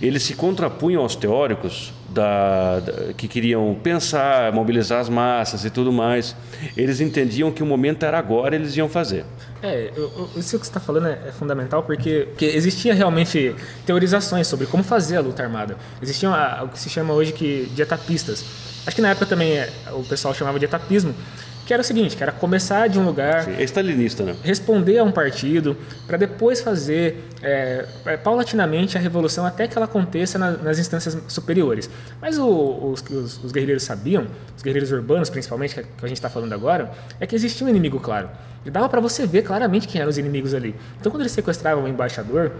Eles se contrapunham aos teóricos da, da, que queriam pensar, mobilizar as massas e tudo mais. Eles entendiam que o momento era agora, eles iam fazer. É, eu, isso que você está falando é, é, fundamental porque, porque existia realmente teorizações sobre como fazer a luta armada. Existiam a, o que se chama hoje que de etapistas. Acho que na época também é, o pessoal chamava de etapismo, que era o seguinte, que era começar de um lugar, Sim, é stalinista, né? responder a um partido, para depois fazer é, é, paulatinamente a revolução até que ela aconteça na, nas instâncias superiores. Mas o, os, os, os, guerrilheiros sabiam, os guerrilheiros urbanos principalmente, que, que a gente está falando agora, é que existia um inimigo claro. E dava para você ver claramente quem eram os inimigos ali. Então quando eles sequestravam o embaixador,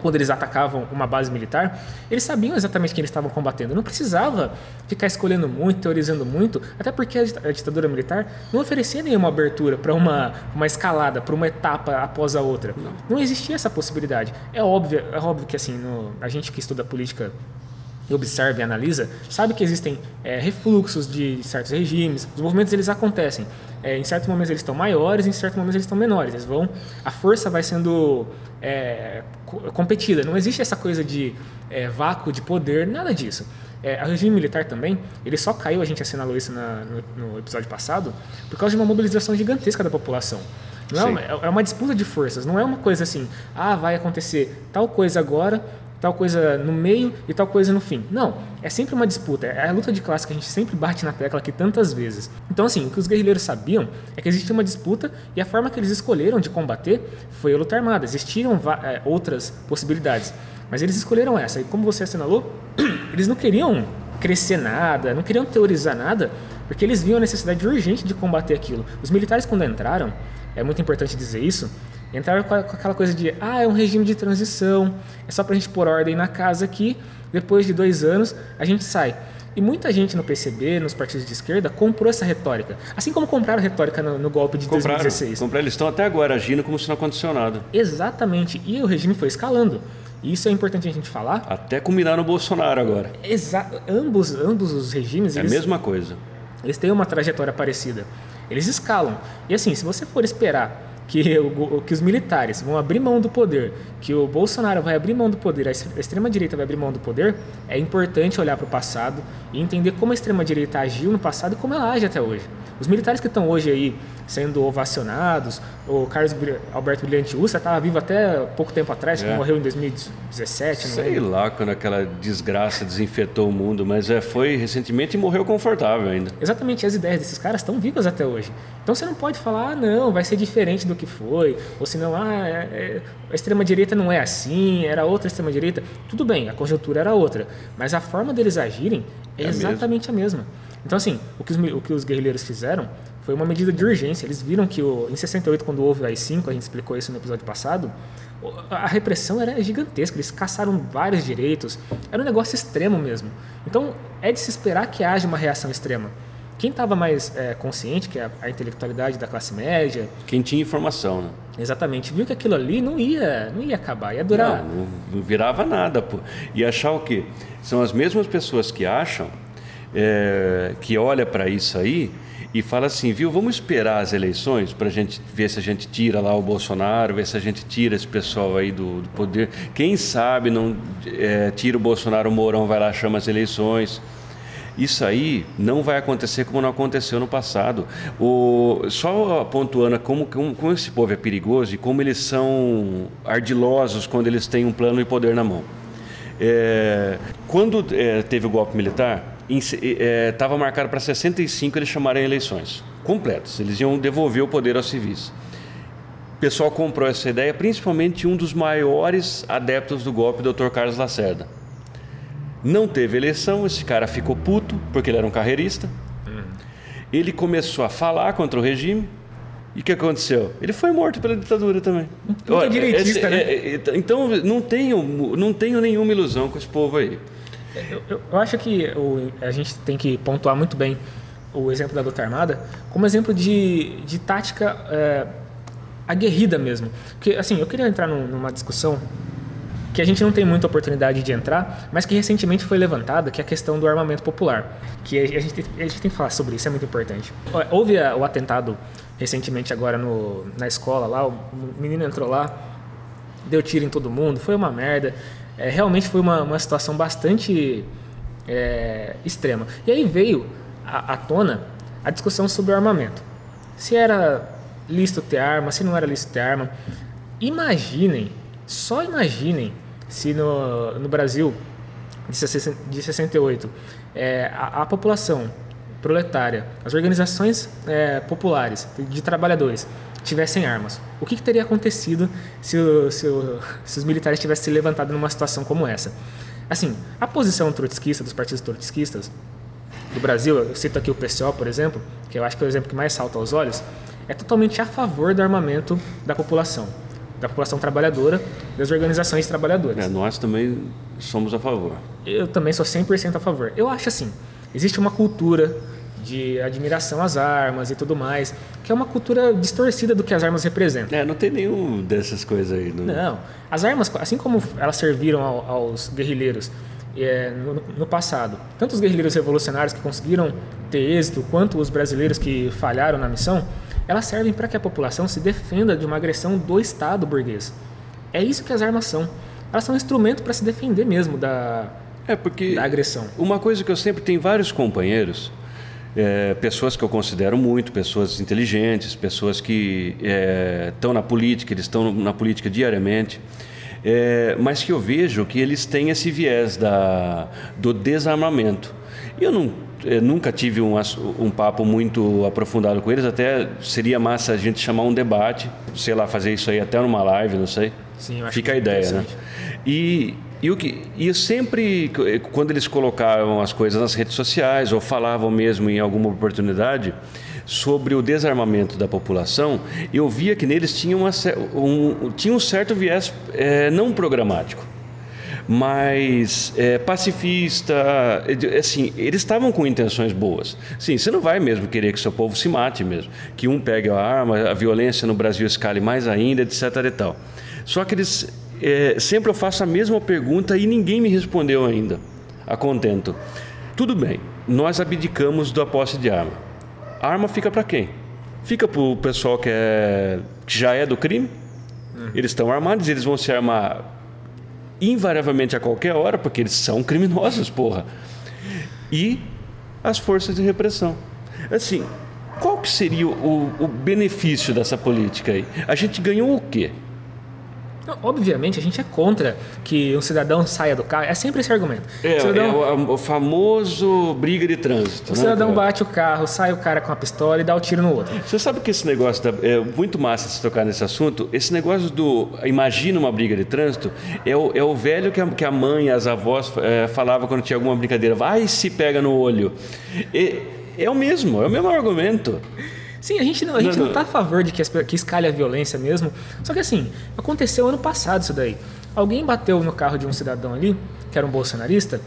quando eles atacavam uma base militar, eles sabiam exatamente quem eles estavam combatendo. Não precisava ficar escolhendo muito, teorizando muito, até porque a ditadura militar não oferecia nenhuma abertura para uma, uma escalada, para uma etapa após a outra. Não. não existia essa possibilidade. É óbvio, é óbvio que assim, no, a gente que estuda política observa e analisa, sabe que existem é, refluxos de certos regimes, os movimentos eles acontecem. É, em certos momentos eles estão maiores, em certos momentos eles estão menores. Eles vão, a força vai sendo é, competida. Não existe essa coisa de é, vácuo de poder, nada disso. É, o regime militar também, ele só caiu, a gente assinalou isso na, no, no, episódio passado, por causa de uma mobilização gigantesca da população. Não é uma, é uma disputa de forças, não é uma coisa assim, ah, vai acontecer tal coisa agora, tal coisa no meio e tal coisa no fim. Não, é sempre uma disputa, é a luta de classe que a gente sempre bate na tecla aqui tantas vezes. Então, assim, o que os guerrilheiros sabiam é que existia uma disputa e a forma que eles escolheram de combater foi a luta armada. Existiam é, outras possibilidades, mas eles escolheram essa. E como você assinalou, [CLEARS THROAT] eles não queriam crescer nada, não queriam teorizar nada, porque eles viam a necessidade urgente de combater aquilo. Os militares, quando entraram, é muito importante dizer isso, Entraram com, aquela coisa de, ah, é um regime de transição, é só para a gente pôr ordem na casa aqui, depois de dois anos a gente sai. E muita gente no PCB, nos partidos de esquerda, comprou essa retórica. Assim como compraram a retórica no, no golpe de compraram, 2016. Compraram, eles estão até agora agindo como se não aconteceu nada. Exatamente. E o regime foi escalando. E isso é importante a gente falar. Até culminar no Bolsonaro agora. Exa ambos, ambos os regimes. É eles, a mesma coisa. Eles têm uma trajetória parecida. Eles escalam. E assim, se você for esperar que, o, que os militares vão abrir mão do poder, que o Bolsonaro vai abrir mão do poder, a extrema-direita vai abrir mão do poder, é importante olhar para o passado e entender como a extrema-direita agiu no passado e como ela age até hoje. Os militares que estão hoje aí sendo ovacionados. O Carlos Alberto Brilhante Ustra estava vivo até pouco tempo atrás, é. morreu em 2017. Sei lá quando aquela desgraça desinfetou o mundo, mas é, foi recentemente e morreu confortável ainda. Exatamente, as ideias desses caras estão vivas até hoje. Então você não pode falar, ah, não, vai ser diferente do que foi, ou senão, ah, é, é, a extrema-direita não é assim, era outra extrema-direita. Tudo bem, a conjuntura era outra, mas a forma deles agirem é, é exatamente a mesma. Então, assim, o que, os, o que os guerrilheiros fizeram foi uma medida de urgência. Eles viram que o, em 68, quando houve o AI-5, a gente explicou isso no episódio passado, a repressão era gigantesca, eles caçaram vários direitos, era um negócio extremo mesmo. Então, é de se esperar que haja uma reação extrema. Quem estava mais é, consciente, que é a, a, intelectualidade da classe média... Quem tinha informação, né? Exatamente. Viu que aquilo ali não ia, não ia acabar, ia durar... Não, não virava nada. Pô. E achar o quê? São as mesmas pessoas que acham, é, que olha para isso aí e fala assim, viu, vamos esperar as eleições para a gente ver se a gente tira lá o Bolsonaro, ver se a gente tira esse pessoal aí do, do poder. Quem sabe não é, tira o Bolsonaro, o Mourão vai lá, chama as eleições. Isso aí não vai acontecer como não aconteceu no passado. O, só pontuando como, como, como esse povo é perigoso e como eles são ardilosos quando eles têm um plano e poder na mão. É, quando é, teve o golpe militar, estava é, marcado para 65 eles chamarem eleições completas. Eles iam devolver o poder aos civis. O pessoal comprou essa ideia, principalmente um dos maiores adeptos do golpe, o Dr. Carlos Lacerda. Não teve eleição, esse cara ficou puto, porque ele era um carreirista. Uhum. Ele começou a falar contra o regime. E o que aconteceu? Ele foi morto pela ditadura também. Direitista, esse, né? É, é, então, não tenho, não tenho nenhuma ilusão com esse povo aí. Eu, eu, acho que o, a gente tem que pontuar muito bem o exemplo da luta armada como exemplo de, de tática é, aguerrida mesmo. Porque, assim, eu queria entrar num, numa discussão que a gente não tem muita oportunidade de entrar, mas que recentemente foi levantada, que é a questão do armamento popular. Que a gente, a gente tem que falar sobre isso, é muito importante. Houve o atentado recentemente agora no, na escola lá, o menino entrou lá, deu tiro em todo mundo, foi uma merda é, realmente foi uma, uma situação bastante é, extrema. E aí veio à, tona a discussão sobre o armamento. Se era lícito ter arma, se não era lícito ter arma. Imaginem, só imaginem se no, no Brasil de 68 é, a, a, população proletária, as organizações é, populares de trabalhadores tivessem armas. O que, que teria acontecido se, o, se, o, se, os militares tivessem se levantado numa situação como essa? Assim, a posição trotskista dos partidos trotskistas do Brasil, eu cito aqui o PCO, por exemplo, que eu acho que é o exemplo que mais salta aos olhos, é totalmente a favor do armamento da população, da população trabalhadora, das organizações trabalhadoras. É, nós também somos a favor. Eu também sou 100% a favor. Eu acho assim, existe uma cultura de admiração às armas e tudo mais, que é uma cultura distorcida do que as armas representam. É, não tem nenhum dessas coisas aí. Não, não. as armas, assim como elas serviram ao, aos guerrilheiros é, no, no, passado, tanto os guerrilheiros revolucionários que conseguiram ter êxito, quanto os brasileiros que falharam na missão, elas servem para que a população se defenda de uma agressão do Estado burguês. É isso que as armas são. Elas são um instrumento para se defender mesmo da, é porque da agressão. Uma coisa que eu sempre tenho vários companheiros é, pessoas que eu considero muito, pessoas inteligentes, pessoas que estão é, na política, eles estão na política diariamente, é, mas que eu vejo que eles têm esse viés da, do desarmamento. E eu, não, eu nunca tive um, um papo muito aprofundado com eles, até seria massa a gente chamar um debate, sei lá, fazer isso aí até numa live, não sei. Sim, Fica a ideia, né? E e, o que, e sempre, quando eles colocavam as coisas nas redes sociais ou falavam mesmo em alguma oportunidade sobre o desarmamento da população, eu via que neles tinha, uma, um, tinha um certo viés é, não programático mas é, pacifista, assim, eles estavam com intenções boas. Sim, você não vai mesmo querer que seu povo se mate mesmo, que um pegue a arma, a violência no Brasil escale mais ainda, etc. E tal. Só que eles é, sempre eu faço a mesma pergunta e ninguém me respondeu ainda, a contento. Tudo bem, nós abdicamos da posse de arma. A arma fica para quem? Fica para o pessoal que, é, que já é do crime. Uhum. Eles estão armados, eles vão se armar invariavelmente a qualquer hora, porque eles são criminosos, porra. E as forças de repressão. Assim, qual que seria o, o benefício dessa política aí? A gente ganhou o quê? Obviamente, a gente é contra que um cidadão saia do carro. É sempre esse argumento. É, o cidadão, é o, o, famoso briga de trânsito. o né, cidadão bate o carro, sai o cara com a pistola e dá o tiro no outro. Você sabe que esse negócio da- é muito massa se tocar nesse assunto. Esse negócio do imagina uma briga de trânsito é o, é o velho que a, que a mãe, as avós é, falavam quando tinha alguma brincadeira. Vai se pega no olho. É, é o mesmo, é o mesmo argumento. Sim, a gente não, a gente Não, não não. está a favor de que, as que escalhe a violência mesmo. Só que assim, aconteceu ano passado isso daí. Alguém bateu no carro de um cidadão ali, que era um bolsonarista,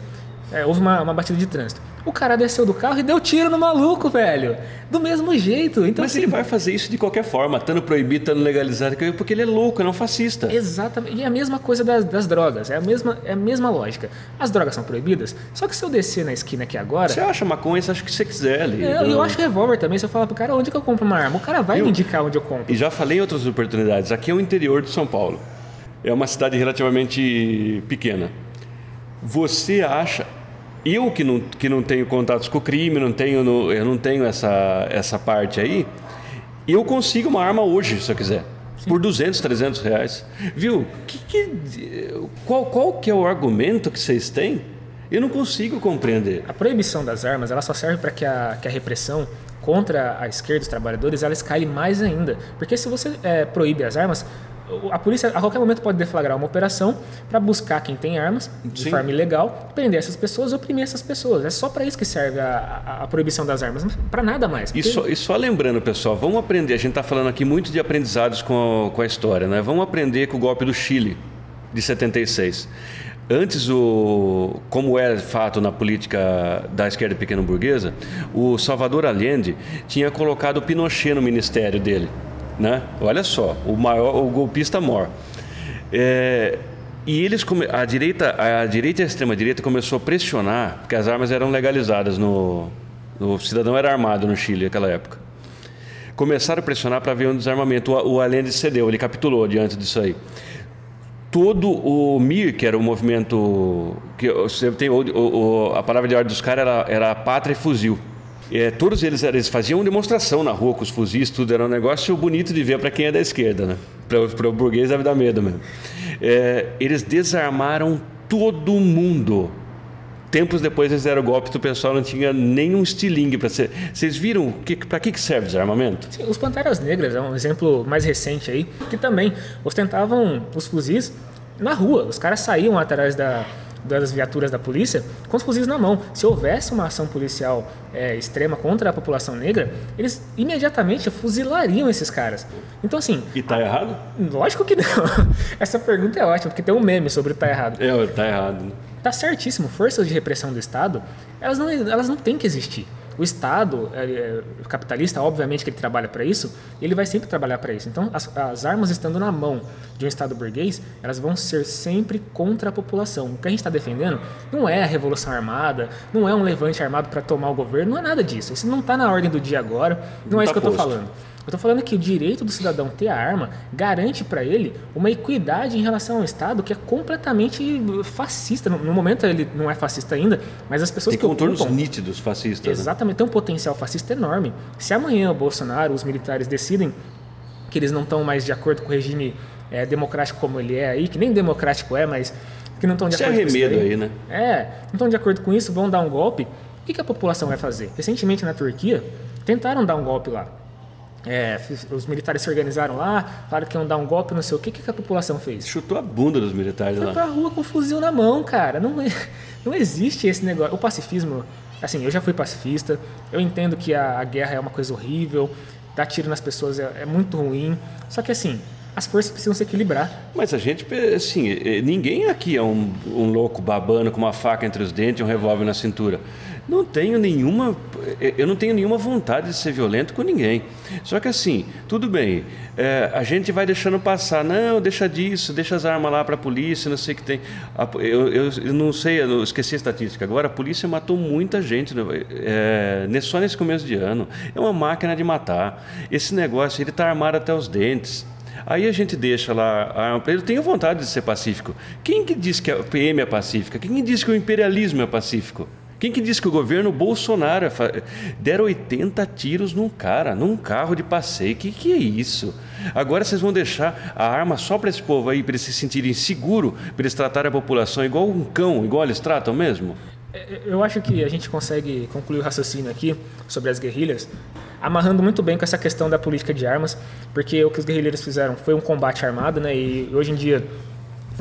é, houve uma, uma batida de trânsito. O cara desceu do carro e deu tiro no maluco, velho. Do mesmo jeito. Então, Mas assim, ele vai fazer isso de qualquer forma, estando proibido, estando legalizado, porque ele é louco, ele é um fascista. Exatamente. E é a mesma coisa das, das drogas. É a, mesma, é a mesma lógica. As drogas são proibidas, só que se eu descer na esquina aqui agora. Você acha maconha, você acha o que você quiser ali. É, eu Não- acho revólver também. Se eu falar pro cara onde que eu compro uma arma, o cara vai me indicar onde eu compro. E já falei em outras oportunidades, aqui é o interior de São Paulo. É uma cidade relativamente pequena. Você acha. Eu que não, que não tenho contatos com o crime, não tenho, no- eu não tenho essa, essa parte aí, eu consigo uma arma hoje, se eu quiser. Por 200, 300 reais. Viu? Que, que- qual, qual que é o argumento que vocês têm? Eu não consigo compreender. A proibição das armas ela só serve para que a, que a repressão contra a esquerda, os trabalhadores, ela escale mais ainda. Porque se você é, proíbe as armas, a polícia a qualquer momento pode deflagrar uma operação para buscar quem tem armas de Sim. forma ilegal, prender essas pessoas, oprimir essas pessoas. É só para isso que serve a, a- a proibição das armas, para nada mais. E Porque- só, e só lembrando, pessoal, vamos aprender. A gente está falando aqui muito de aprendizados com a, com a história, né? Vamos aprender com o golpe do Chile de 76. Antes, o, como é fato na política da esquerda pequeno burguesa, o Salvador Allende tinha colocado o Pinochet no ministério dele. Né? Olha só, o maior, o golpista mor. É, e eles, a direita, a direita e a extrema direita começou a pressionar, porque as armas eram legalizadas no, o cidadão era armado no Chile naquela época. Começaram a pressionar para ver um desarmamento. O, o Allende cedeu, ele capitulou diante disso aí. Todo o MIR, que era o movimento. que tem, o- o- a palavra de ordem dos caras era, era pátria e fuzil. É, todos eles, eles faziam demonstração na rua com os fuzis, tudo era um negócio bonito de ver para quem é da esquerda, né? Para o burguês deve dar medo mesmo. É, eles desarmaram todo mundo. Tempos depois eles deram o golpe do pessoal não tinha nenhum estilingue para ser. Vocês viram para que, que serve desarmamento? Sim, os Panteras Negras é um exemplo mais recente aí, que também ostentavam os fuzis na rua. Os caras saíam atrás da- das viaturas da polícia com os fuzis na mão. Se houvesse uma ação policial é, extrema contra a população negra, eles imediatamente fuzilariam esses caras. Então, assim, E tá errado? lógico que não. [LAUGHS] Essa pergunta é ótima, porque tem um meme sobre tá errado. É, tá errado. né? Tá certíssimo. Forças de repressão do Estado, elas não, elas não têm que existir. O Estado é, é, capitalista, obviamente que ele trabalha para isso, e ele vai sempre trabalhar para isso. Então, as, as armas estando na mão de um Estado burguês, elas vão ser sempre contra a população. O que a gente está defendendo não é a revolução armada, não é um levante armado para tomar o governo, não é nada disso. Isso não está na ordem do dia agora, não, Não é isso tá que eu estou falando. Eu estou falando que o direito do cidadão ter a arma garante para ele uma equidade em relação ao Estado que é completamente fascista. No, no momento ele não é fascista ainda, mas as pessoas Tem que contornos ocupam... nítidos fascistas. né? Exatamente, tem um potencial fascista enorme. Se amanhã o Bolsonaro, os militares decidem que eles não estão mais de acordo com o regime eh, democrático como ele é aí, que nem democrático é, mas que não estão de é acordo com isso daí. aí, né? É, não estão de acordo com isso, vão dar um golpe. O que, que a população vai fazer? Recentemente na Turquia, tentaram dar um golpe lá. É, os militares se organizaram lá, falaram que iam dar um golpe, não sei o que, o que, que a população fez? Chutou a bunda dos militares Foi lá. pra rua com um fuzil na mão, cara. Não, [LAUGHS] não existe esse negócio. O pacifismo, assim, eu já fui pacifista, eu entendo que a, a guerra é uma coisa horrível, dar tiro nas pessoas é, é muito ruim. Só que, assim, as forças precisam se equilibrar. Mas a gente, assim, eh, ninguém aqui é um, um louco babando com uma faca entre os dentes e um revólver na cintura. Não tenho nenhuma, eh, eu não tenho nenhuma vontade de ser violento com ninguém. Só que assim, tudo bem, eh, a gente vai deixando passar, não, deixa disso, deixa as armas lá para a polícia, não sei o que tem. Eu, eu- eu não sei, eu esqueci a estatística. Agora a polícia matou muita gente, nesse- só nesse começo de ano. É uma máquina de matar. Esse negócio, ele está armado até os dentes. Aí a gente deixa lá a arma. Eu tenho vontade de ser pacífico. Quem que diz que a PM é pacífica? Quem que diz que o imperialismo é pacífico? Quem que disse que o governo Bolsonaro deram 80 tiros num cara, num carro de passeio? Que que é isso? Agora vocês vão deixar a arma só para esse povo aí, para eles se sentirem seguros, para eles tratarem a população igual um cão, igual eles tratam mesmo? É, eu acho que a gente consegue concluir o raciocínio aqui sobre as guerrilhas amarrando muito bem com essa questão da política de armas, porque o que os guerrilheiros fizeram foi um combate armado, né? E hoje em dia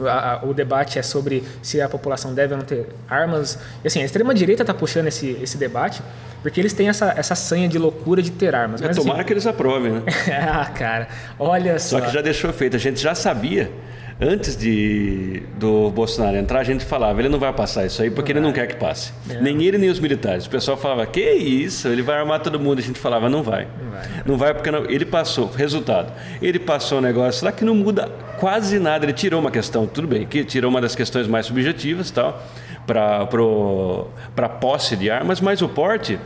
a, a, o debate é sobre se a população deve ou não ter armas. E assim, a extrema-direita está puxando esse, esse debate porque eles têm essa, essa sanha de loucura de ter armas. É, Mas, tomara assim, que eles aprovem, né? [LAUGHS] ah, cara, olha só. Só que já deixou feito. A gente já sabia antes de do Bolsonaro entrar, a gente falava, ele não vai passar isso aí porque não ele não quer que passe. É. Nem ele nem os militares. O pessoal falava, que isso? Ele vai armar todo mundo. A gente falava, não vai. Não vai, não vai porque não. ele passou. Resultado, ele passou um negócio lá que não muda quase nada. Ele tirou uma questão, tudo bem, que tirou uma das questões mais subjetivas tal, para posse de armas, mas o porte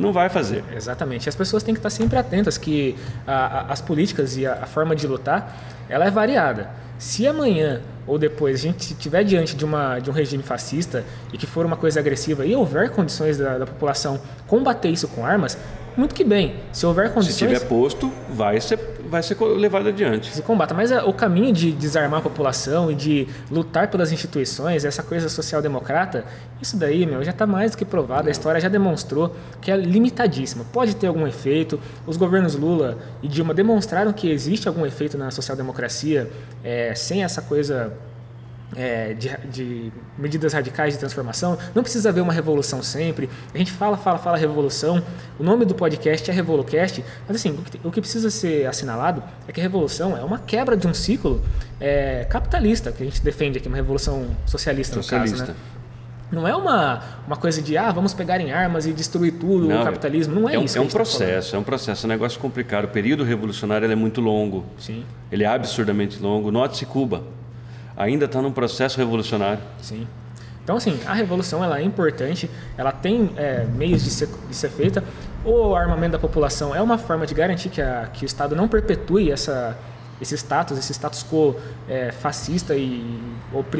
não vai fazer. Exatamente. As pessoas têm que estar sempre atentas que a, a, as políticas e a, a forma de lutar, ela é variada. Se amanhã ou depois a gente estiver diante de, uma, de um regime fascista e que for uma coisa agressiva e houver condições da, da população combater isso com armas, muito que bem. Se houver condições. Se tiver posto, vai ser, vai ser levado adiante. Se combata. Mas é, o caminho de desarmar a população e de lutar pelas instituições, essa coisa social-democrata, isso daí, meu, já está mais do que provado. A história já demonstrou que é limitadíssima. Pode ter algum efeito. Os governos Lula e Dilma demonstraram que existe algum efeito na social-democracia é, sem essa coisa é, de, de, medidas radicais de transformação. Não precisa haver uma revolução sempre. A gente fala, fala, fala revolução. O nome do podcast é Revolucast. Mas assim, o que, o que precisa ser assinalado é que a revolução é uma quebra de um ciclo é, capitalista que a gente defende aqui, uma revolução socialista, socialista. no caso, né? Não é uma, uma coisa de, ah, vamos pegar em armas e destruir tudo, Não, o capitalismo. Não é, é isso. É um tá processo, tá é um processo, é um negócio complicado. O período revolucionário é muito longo. Sim. Ele é absurdamente longo. Note-se Cuba ainda está num processo revolucionário. Sim. Então, assim, a revolução ela é importante, ela tem é, meios de ser, de ser feita. O armamento da população é uma forma de garantir que, a, que o Estado não perpetue essa, esse status, esse status quo é, fascista e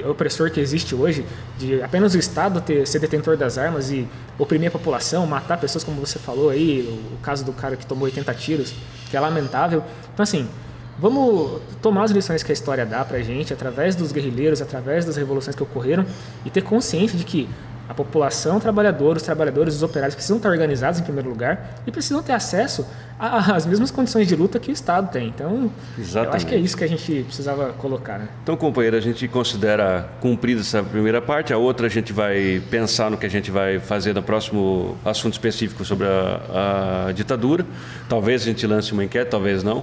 opressor que existe hoje, de apenas o Estado ter, ser detentor das armas e oprimir a população, matar pessoas, como você falou aí, o, o caso do cara que tomou 80 tiros, que é lamentável. Então, assim, Vamos tomar as lições que a história dá para a gente, através dos guerrilheiros, através das revoluções que ocorreram, e ter consciência de que a população trabalhadora, os trabalhadores, os operários precisam estar organizados em primeiro lugar e precisam ter acesso às mesmas condições de luta que o Estado tem. Então, Exatamente. eu acho que é isso que a gente precisava colocar. Né? Então, companheiro, a gente considera cumprida essa primeira parte. A outra a gente vai pensar no que a gente vai fazer no próximo assunto específico sobre a, a ditadura. Talvez a gente lance uma enquete, talvez não.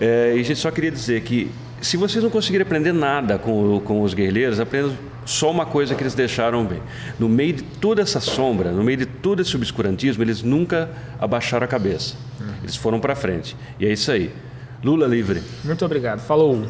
É, e a gente só queria dizer que se vocês não conseguirem aprender nada com, com os guerrilheiros, aprendam só uma coisa que eles deixaram bem. No meio de toda essa sombra, no meio de todo esse obscurantismo, eles nunca abaixaram a cabeça. Eles foram para frente. E é isso aí. Lula livre. Muito obrigado. Falou.